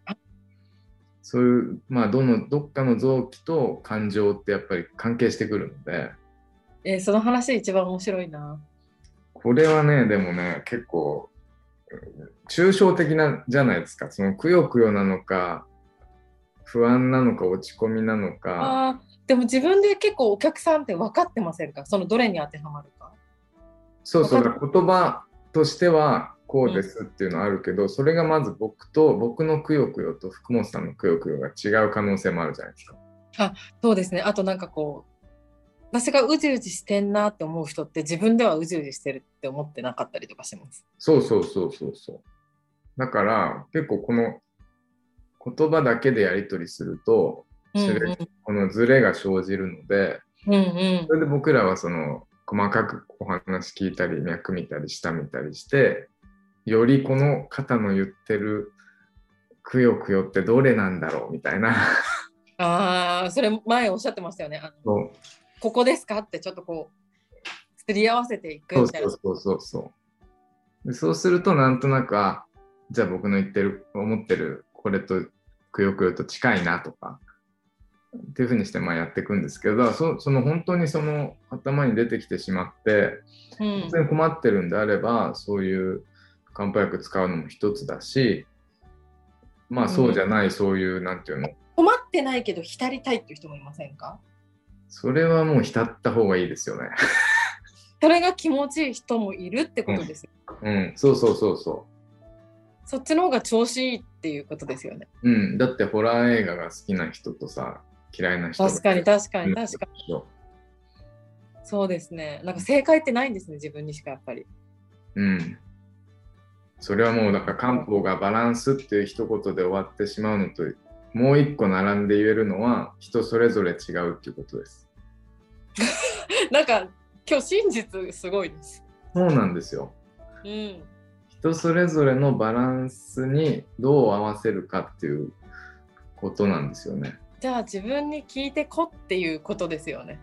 そういうまあどのどっかの臓器と感情ってやっぱり関係してくるのでえーその話一番面白いな。これはねでもね結構うん抽象的なじゃないですかそのくよくよなのか不安なのか落ち込みなのかでも自分で結構お客さんって分かってませんか？そのどれに当てはまるか。そうそう言葉としてはこうですっていうのはあるけど、それがまず僕と僕のくよくよと福本さんのくよくよが違う可能性もあるじゃないですか。そうですね。あとなんかこう、私がうじうじしてんなって思う人って自分ではうじうじしてるって思ってなかったりとかします。そうそうそうそうそう。だから結構この言葉だけでやり取りすると、うんそれこのズレが生じるので、うんうん。それで僕らはその細かくお話聞いたり脈見たり下見たりしてよりこの方の言ってるくよくよってどれなんだろうみたいな。ああ、それ前おっしゃってましたよね。あのここですかってちょっとこう、すり合わせていくみたいな。そうそうそうそう。でそうするとなんとなくあじゃあ僕の言ってる、思ってるこれとくよくよと近いなとか、っていうふうにしてまあやっていくんですけど、そその本当にその頭に出てきてしまって、うん。本当に困ってるんであれば、そういう漢方薬使うのも一つだし、まあそうじゃない、そういう、なんていうの、困ってないけど浸りたいっていう人もいませんか？それはもう浸った方がいいですよね。それが気持ちいい人もいるってことですよ、うん、そうそうそうそそっちの方が調子いいっていうことですよね。う。うん、だってホラー映画が好きな人とさ、嫌いな人が確かに確かうんに確かにそそうですねなんか正解ってないんですね自分にしかやっぱりううん。それはもうだから漢方がバランスっていう一言で終わってしまうのと、もう一個並んで言えるのは人それぞれ違うっていうことです。なんか今日真実すごいですそうなんですよ。うん人それぞれのバランスにどう合わせるかっていうことなんですよね。じゃあ自分に聞いてこっていうことですよね。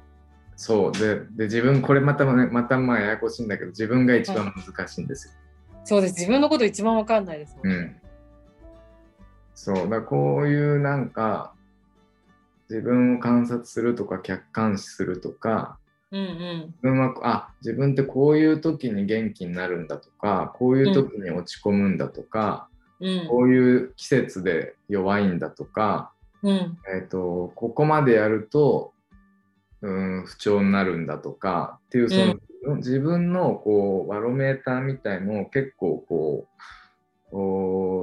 そう。でで自分これまたねまたまあややこしいんだけど自分が一番難しいんですよ。そうです。自分のこと一番わかんないですもんね、うん。そう。だこういうなんか自分を観察するとか客観視するとかうんうん。自分はあ自分ってこういう時に元気になるんだとかこういう時に落ち込むんだとか、うん。こういう季節で弱いんだとか、うん。えー、とここまでやるとうん不調になるんだとかっていうその、自分のこうバロメーターみたいのを結構こ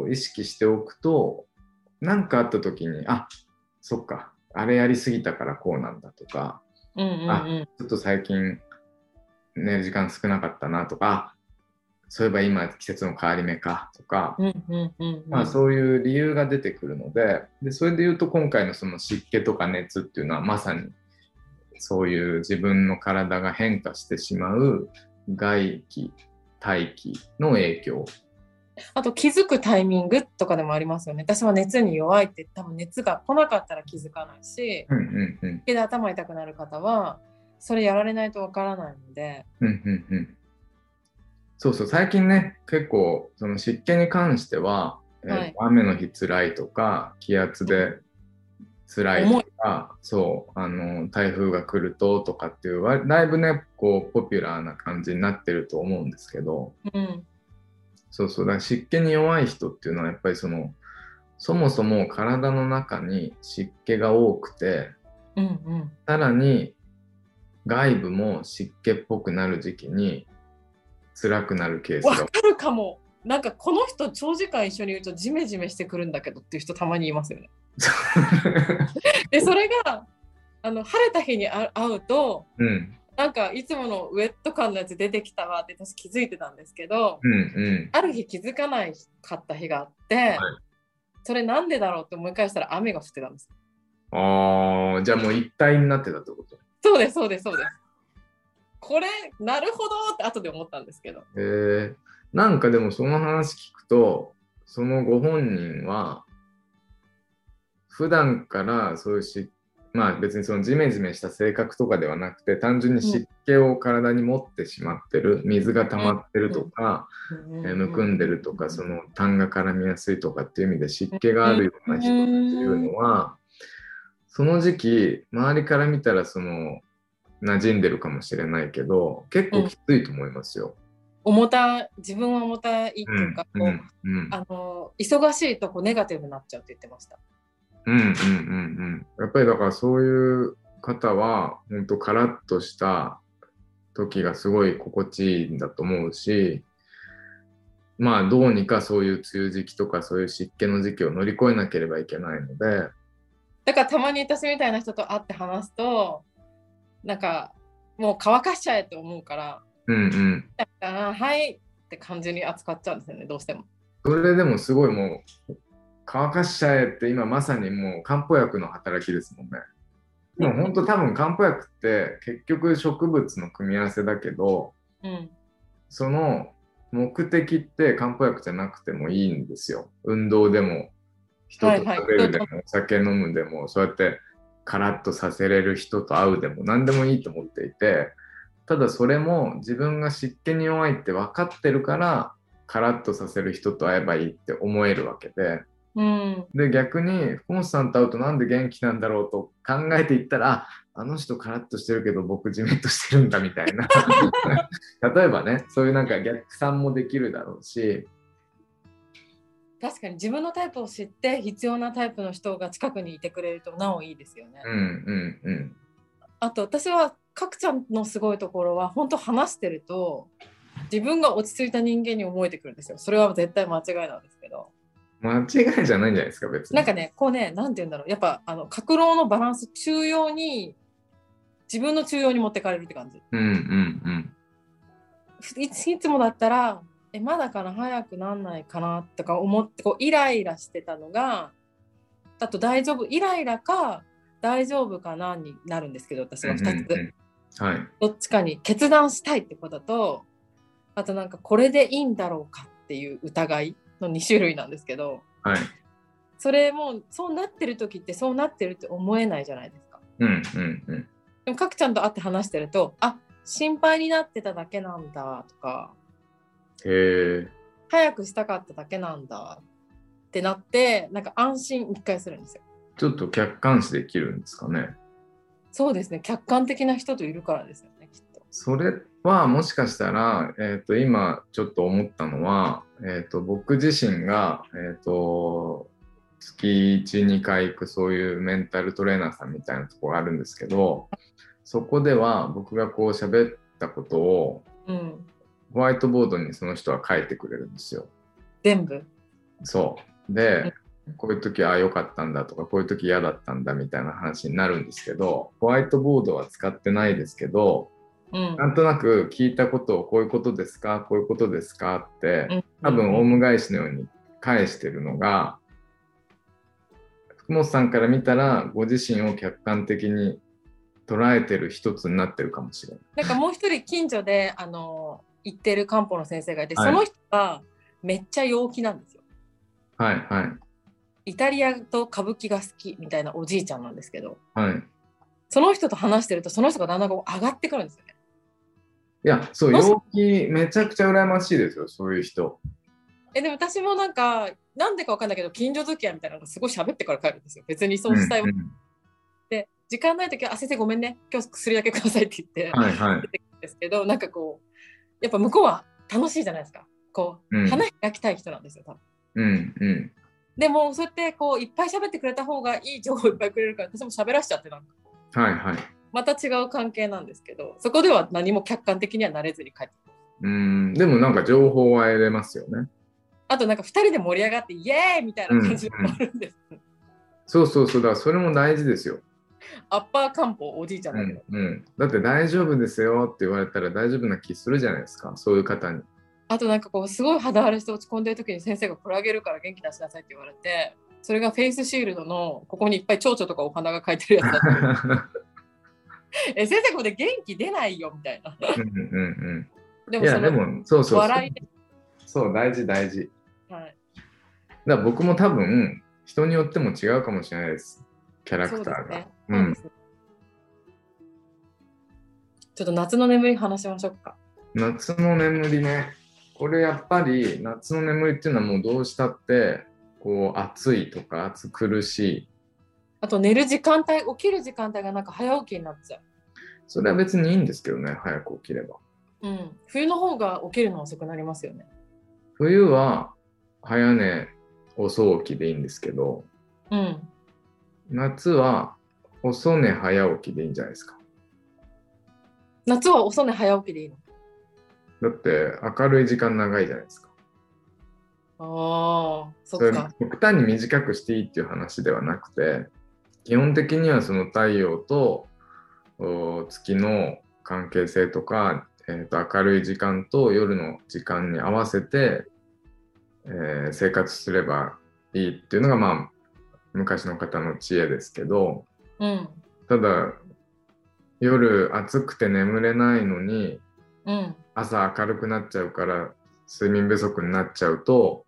う意識しておくと何かあった時にあそっかあれやりすぎたからこうなんだとかうんうんうん。ちょっと最近寝る時間少なかったなとかあそういえば今季節の変わり目かとか、まあ、そういう理由が出てくるのででそれで言うと今回のその湿気とか熱っていうのはまさにそういう自分の体が変化してしまう外気大気の影響。あと気づくタイミングとかでもありますよね。私は熱に弱いって多分熱が来なかったら気づかないし、うんうんうん。で頭痛くなる方はそれやられないとわからないので、うんうんうんそうそう最近ね結構その湿気に関しては、えーはい。雨の日つらいとか気圧で辛いとかそうあの台風が来るととかっていうわだいぶねこうポピュラーな感じになってると思うんですけど。うん、そうそうだから湿気に弱い人っていうのはやっぱりそのそもそも体の中に湿気が多くてうん、うん。さらに外部も湿気っぽくなる時期に辛くなるケースがわかるかも。なんかこの人長時間一緒にいるとジメジメしてくるんだけどっていう人たまにいますよね。でそれがあの晴れた日に会う会うとうんなんかいつものウェット感のやつ出てきたわって私気づいてたんですけど、うんうんある日気づかないかった日があって、それなんでだろうって思い返したら雨が降ってたんです。ああじゃあもう一体になってたってこと？そうですそうですそうです。これなるほどって後で思ったんですけど。へえ。なんかでもその話聞くとそのご本人は普段からそういうしまあ別にそのジメジメした性格とかではなくて単純に湿気を体に持ってしまってる水が溜まってるとか、えーむくんでるとかその痰が絡みやすいとかっていう意味で湿気があるような人っていうのはその時期周りから見たらその馴染んでるかもしれないけど結構きついと思いますよ。重た自分は重たいっていうか、こううんうんあの忙しいとこうネガティブになっちゃうって言ってました。うんうんうんうんやっぱりだからそういう方は本当カラッとした時がすごい心地いいんだと思うしまあどうにかそういう梅雨時期とかそういう湿気の時期を乗り越えなければいけないのでだからたまに私みたいな人と会って話すとなんかもう乾かしちゃえって思うからうんうんだからはいって感じに扱っちゃうんですよねどうしても。それでもすごいもう乾かしちゃえって今まさにもう漢方薬の働きですもんね。でも本当多分漢方薬って結局植物の組み合わせだけどうんその目的って漢方薬じゃなくてもいいんですよ。運動でも人と食べるでも、お酒飲むでもそうやってカラッとさせれる人と会うでも何でもいいと思っていてただそれも自分が湿気に弱いって分かってるからカラッとさせる人と会えばいいって思えるわけで、うん。で逆に福本さんと会うとなんで元気なんだろうと考えていったらああの人カラッとしてるけど僕じめっとしてるんだみたいな 例えばねそういうなんか逆算もできるだろうし確かに自分のタイプを知って必要なタイプの人が近くにいてくれるとなおいいですよね。うんうんうんあと私は角ちゃんのすごいところは本当話してると自分が落ち着いた人間に思えてくるんですよ。それは絶対間違いなんですけど。間違いじゃないんじゃないですか別になんかねこうねなんて言うんだろうやっぱあの格論のバランス中央に自分の中央に持ってかれるって感じ。うんうんうんいついつもだったらえまだかな早くなんないかなとか思ってこうイライラしてたのがあと大丈夫イライラか大丈夫かなになるんですけど私は2つ、うんうん。うんはい。どっちかに決断したいってこととあとなんかこれでいいんだろうかっていう疑いの2種類なんですけどはい。それもそうなってる時ってそうなってるって思えないじゃないですか。うんうんうん。でもかくちゃんと会って話してるとあ心配になってただけなんだとかへえ早くしたかっただけなんだってなってなんか安心一回するんですよ。ちょっと客観視できるんですかねそうですね客観的な人といるからですよねきっと。それはもしかしたら、えー、と今ちょっと思ったのは、えー、と僕自身が、えー、と月12回行くそういうメンタルトレーナーさんみたいなところがあるんですけどそこでは僕がこう喋ったことをうん、ホワイトボードにその人は書いてくれるんですよ。全部？そうでこういう時ああ良かったんだとかこういう時嫌だったんだみたいな話になるんですけどホワイトボードは使ってないですけどうんなんとなく聞いたことをこういうことですかこういうことですかってうん多分オウム返しのように返してるのが福本さんから見たらご自身を客観的に捉えてる一つになってるかもしれない。なんかもう一人近所であの行ってる漢方の先生がいて、はいその人がめっちゃ陽気なんですよ。はいはいイタリアと歌舞伎が好きみたいなおじいちゃんなんですけどはい。その人と話してるとその人がだんだんこう上がってくるんですよね。いやそう陽気めちゃくちゃ羨ましいですよそういう人。えでも私もなんかなんでかわかんないけど近所付き合いみたいなのがすごい喋ってから帰るんですよ。別にそうしたいわうんうんで時間ない時は「あ先生ごめんね今日薬だけください」って言って、はいはい出てくるんですけどなんかこうやっぱ向こうは楽しいじゃないですかこう、うん花開きたい人なんですよ多分。うんうんでもそうやってこういっぱい喋ってくれた方がいい情報いっぱいくれるから私も喋らしちゃってなんかはいはい。また違う関係なんですけどそこでは何も客観的にはなれずに帰ってくるうんでもなんか情報は得れますよね。あとなんか2人で盛り上がってイエーイみたいな感じでもあるんです、そうそうそうだからそれも大事ですよ。アッパー漢方おじいちゃんだけど、うんうん、だって大丈夫ですよって言われたら大丈夫な気するじゃないですか。そういう方に。あとなんかこうすごい肌荒れして落ち込んでる時に先生がこれあげるから元気出しなさいって言われてそれがフェイスシールドのここにいっぱい蝶々とかお花が描いてるやつだった。え先生これで元気出ないよみたいな。うんうんうん、でもそのいやでもそうそうそう。笑いで、そう大事大事。はい、だ僕も多分人によっても違うかもしれないです。キャラクターが。そうですねうん。ちょっと夏の眠り話しましょうか。夏の眠りね。これやっぱり夏の眠りっていうのはもうどうしたってこう暑いとか暑苦しい。あと寝る時間帯起きる時間帯がなんか早起きになっちゃそれは別にいいんですけどね早く起きれば。う、うん、冬の方が起きるの遅くなりますよね。冬は早寝遅起きでいいんですけど。うん。夏は遅寝早起きでいいんじゃないですか。夏は遅寝早起きでいいの？だって明るい時間長いじゃないですか。ああそっか極端に短くしていいっていう話ではなくて基本的にはその太陽とお月の関係性とか、えーと明るい時間と夜の時間に合わせて、えー生活すればいいっていうのがまあ昔の方の知恵ですけどうんただ夜暑くて眠れないのにうん朝明るくなっちゃうから睡眠不足になっちゃうと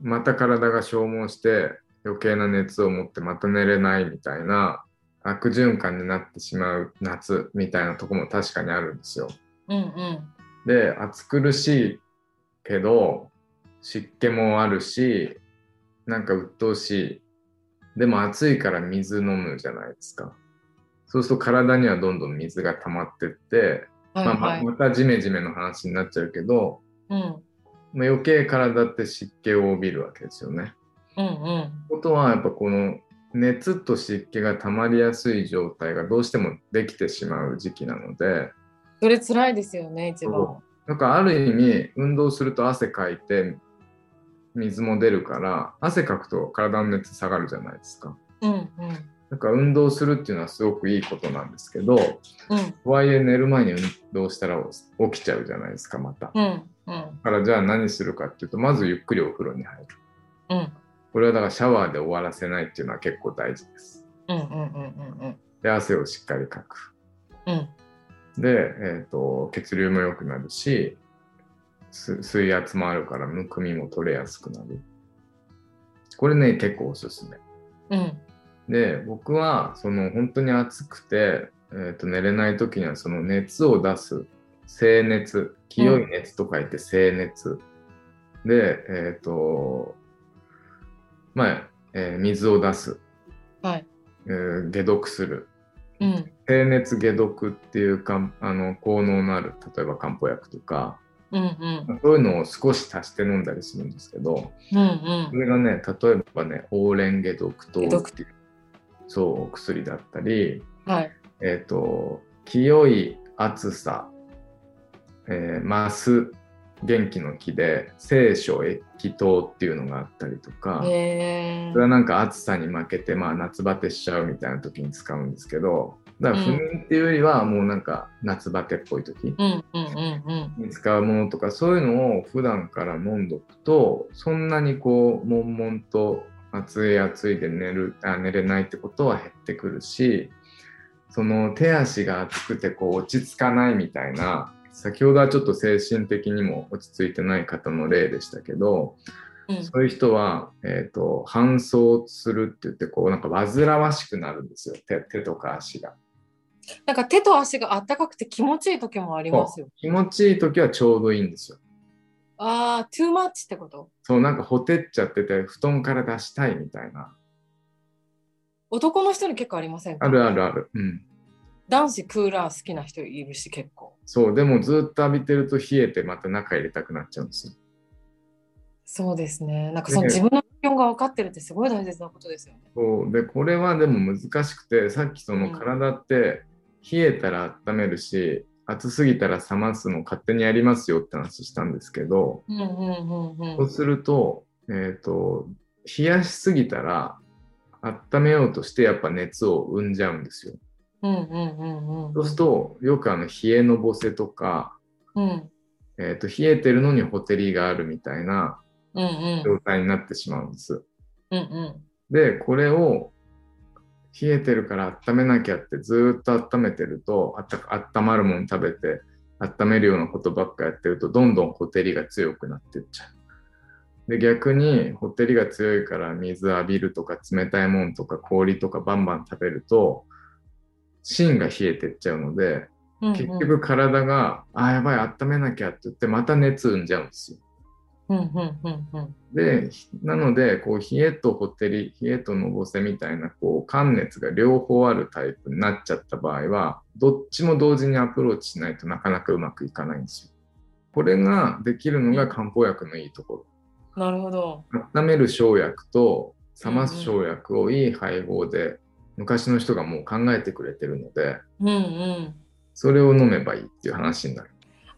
また体が消耗して余計な熱を持ってまた寝れないみたいな悪循環になってしまう夏みたいなとこも確かにあるんですよ。うんうんで暑苦しいけど湿気もあるしなんか鬱陶しいでも暑いから水飲むじゃないですかそうすると体にはどんどん水が溜まってって、はいまあまはい。またジメジメの話になっちゃうけど、うん。まあ、余計体って湿気を帯びるわけですよね。うんうん。ことはやっぱこの熱と湿気が溜まりやすい状態がどうしてもできてしまう時期なのでそれ辛いですよね、一番。なんかある意味運動すると汗かいて水も出るから汗かくと体の熱下がるじゃないですか。うんうん。だから運動するっていうのはすごくいいことなんですけどうんとはいえ寝る前に運動したら起きちゃうじゃないですかまた。だうんうんからじゃあ何するかっていうとまずゆっくりお風呂に入る。うんこれはだからシャワーで終わらせないっていうのは結構大事です。うんうんうんうんで汗をしっかりかく。うんで、えー、と血流も良くなるしす水圧もあるからむくみも取れやすくなる。これね結構おすすめ。うん。で僕はその本当に暑くて、えー、と寝れない時にはその熱を出す静熱。清い熱と書いて静熱、でえっ、とまあ、えー水を出す、はい。えー解毒する。うん。低熱解毒っていうかんあの効能のある例えば漢方薬とかうんうん。そういうのを少し足して飲んだりするんですけどうんそれがね例えばね黄連解毒糖解毒っていうそうお薬だったりうんはい。えっ、と清い暑さ、えー、マス元気の木で聖書液糖っていうのがあったりとか、それはなんか暑さに負けて、まあ、夏バテしちゃうみたいな時に使うんですけどだから不眠っていうよりはもうなんか夏バテっぽい時に使うものとかそういうのを普段から飲んどくとそんなにこう悶々と暑い暑いで寝るあ寝れないってことは減ってくるしその手足が熱くてこう落ち着かないみたいな先ほどはちょっと精神的にも落ち着いてない方の例でしたけどうん。そういう人は、えー、と搬送するって言ってこうなんか煩わしくなるんですよ。手手とか足が。なんか手と足があったかくて気持ちいい時もありますよ。気持ちいい時はちょうどいいんですよ。ああ、トゥーマッチってこと？そうなんかほてっちゃってて布団から出したいみたいな。男の人に結構ありませんか？あるあるある。うん。男子クーラー好きな人いるし結構。そう、でもずっと浴びてると冷えてまた中入れたくなっちゃうんですよ。そうですね。なんかそのね自分の気温が分かってるってすごい大切なことですよね。そうで、これはでも難しくて、さっきその体って冷えたら温めるし、暑すぎたら冷ますの勝手にやりますよって話したんですけど、うんうんうんそうすると、えっ、と、冷やしすぎたら温めようとしてやっぱ熱を生んじゃうんですよ。うんうんうんうん。そうすると、よくあの冷えのぼせとか、うん。えー、と冷えてるのにほてりがあるみたいなうんうん。状態になってしまうんです。うんうん。で、これを冷えてるから温めなきゃってずーっと温めてると、あった温まるもの食べて温めるようなことばっかやってると、どんどんほてりが強くなっていっちゃう。で、逆にほてりが強いから水浴びるとか冷たいものとか氷とかバンバン食べると、芯が冷えてっちゃうので、うんうん結局体が、あーやばい、温めなきゃって言って、また熱生んじゃうんですよ。うんうんうんうんで、なので、こう冷えとほてり、冷えとのぼせみたいな、こう、寒熱が両方あるタイプになっちゃった場合は、どっちも同時にアプローチしないとなかなかうまくいかないんですよ。これができるのが漢方薬のいいとこなるほど。ろ。温める生薬と冷ます生薬をいい配合で、昔の人がもう考えてくれてるので、うんうん。それを飲めばいいっていう話になる。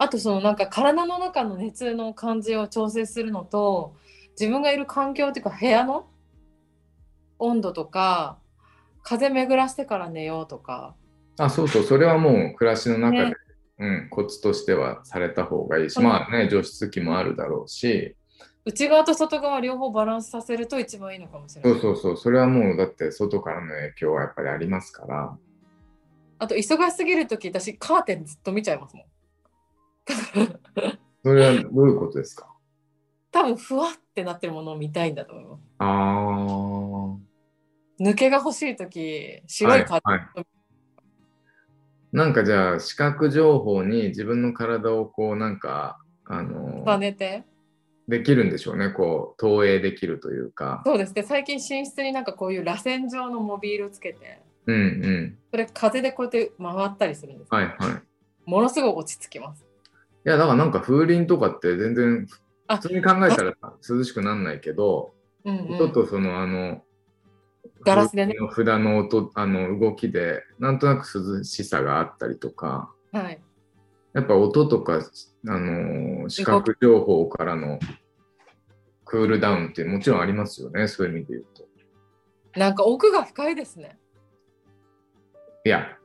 あとそのなんか体の中の熱の感じを調整するのと自分がいる環境っていうか部屋の温度とか風巡らしてから寝ようとか。あ、そうそう、それはもう暮らしの中で、ね。うん、コツとしてはされた方がいいし、う。んまあね、除湿機もあるだろうし、内側と外側両方バランスさせると一番いいのかもしれない。そうそうそう、それはもうだって外からの影響はやっぱりありますから、あと忙しすぎるとき私カーテンずっと見ちゃいますもん。それはどういうことですか？多分ふわってなってるものを見たいんだと思います。あー。抜けが欲しいとき白いカーテン、はいはいなんかじゃあ視覚情報に自分の体をこうなんかあの重ねてできるんでしょうね、こう投影できるというか。そうですね最近寝室になんかこういう螺旋状のモビールつけてうんうん。それ風でこうやって回ったりするんですよ、はいはい。ものすごい落ち着きますいや、だからなんか風鈴とかって全然あ普通に考えたら涼しくならないけど、うんうんちょっとそのあの、ガラスでねの札の音、あの動きで、なんとなく涼しさがあったりとか、はいやっぱ音とか、あの視覚情報からのクールダウンってもちろんありますよね、そういう意味で言うと。なんか奥が深いですねいや、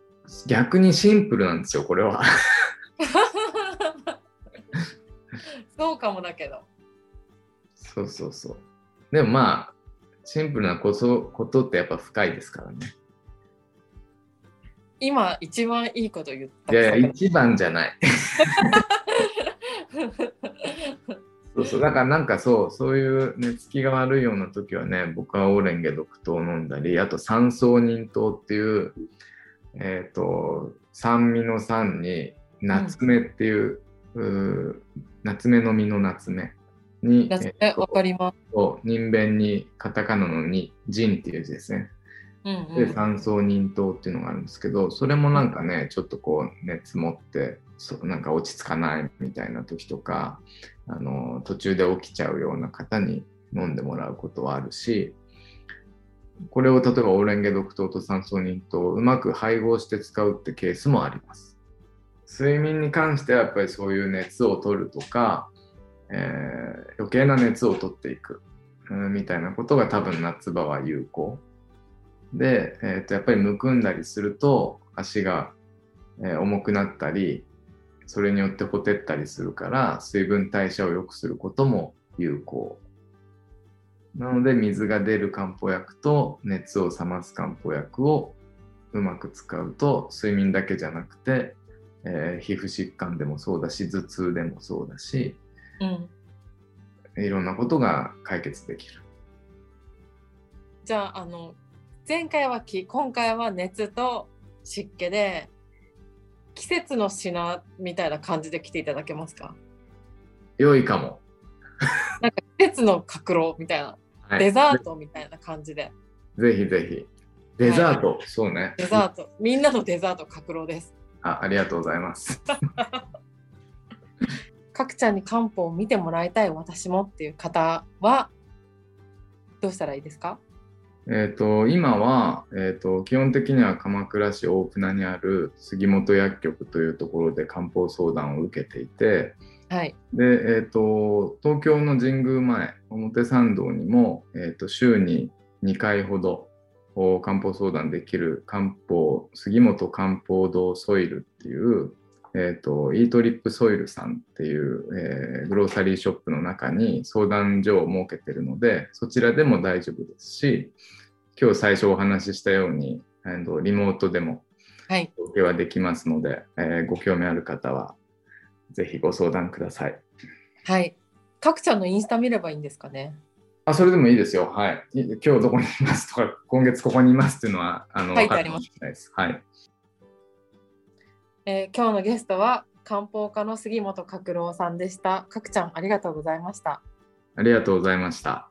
逆にシンプルなんですよ、これは。そうかもだけどそうそうそう。でもまあ、シンプルなこそことってやっぱ深いですからね。今一番いいこと言ったいやいや、一番じゃない。そうそう。だからなんかそう、そういう寝つきが悪いような時はね、僕はオーレンゲ毒糖を飲んだり、あと三層人糖っていう、えっ、と、酸味の酸に、夏目っていう、うー夏目の実の夏目に、夏目わかります。を人弁にカタカナのに人っていう字ですね。うんうでん三層忍糖っていうのがあるんですけどそれもなんかねちょっとこう熱持ってそうなんか落ち着かないみたいな時とかあの途中で起きちゃうような方に飲んでもらうことはあるしこれを例えばオレンゲ毒糖と三層忍糖をうまく配合して使うってケースもあります睡眠に関してはやっぱりそういう熱を取るとか、えー余計な熱を取っていくうんみたいなことが多分夏場は有効。で、えー、とやっぱりむくんだりすると足が、えー重くなったりそれによってほてったりするから水分代謝を良くすることも有効。なので水が出る漢方薬と熱を冷ます漢方薬をうまく使うと睡眠だけじゃなくて、えー皮膚疾患でもそうだし頭痛でもそうだしうんいろんなことが解決できる。じゃああの前回は気今回は熱と湿気で季節の品みたいな感じで来ていただけますか？良いかも。なんか季節の角炉みたいな、はいデザートみたいな感じでぜひぜひ。デザート、そうね。デザートみんなのデザート角炉ですあありがとうございます。かくちゃんに漢方を見てもらいたい私もっていう方はどうしたらいいですか？えっと今は、えー、と基本的には鎌倉市大船にある杉本薬局というところで漢方相談を受けていてはいで、えー、と東京の神宮前表参道にも、えー、と週に2回ほどお漢方相談できる漢方杉本漢方堂ソイルっていう、えー、とイートリップソイルさんっていう、えーグローサリーショップの中に相談所を設けてるのでそちらでも大丈夫ですし今日最初お話ししたようにリモートでもはい。受けはできますので、えーご興味ある方はぜひご相談ください。はい。かくちゃんのインスタ見ればいいんですかね？あ、それでもいいですよ。はい。い今日どこにいますとか、今月ここにいますっていうのは、あの、書いてあります。はい。えー今日のゲストは漢方科の杉本角郎さんでしたかくちゃんありがとうございましたありがとうございました。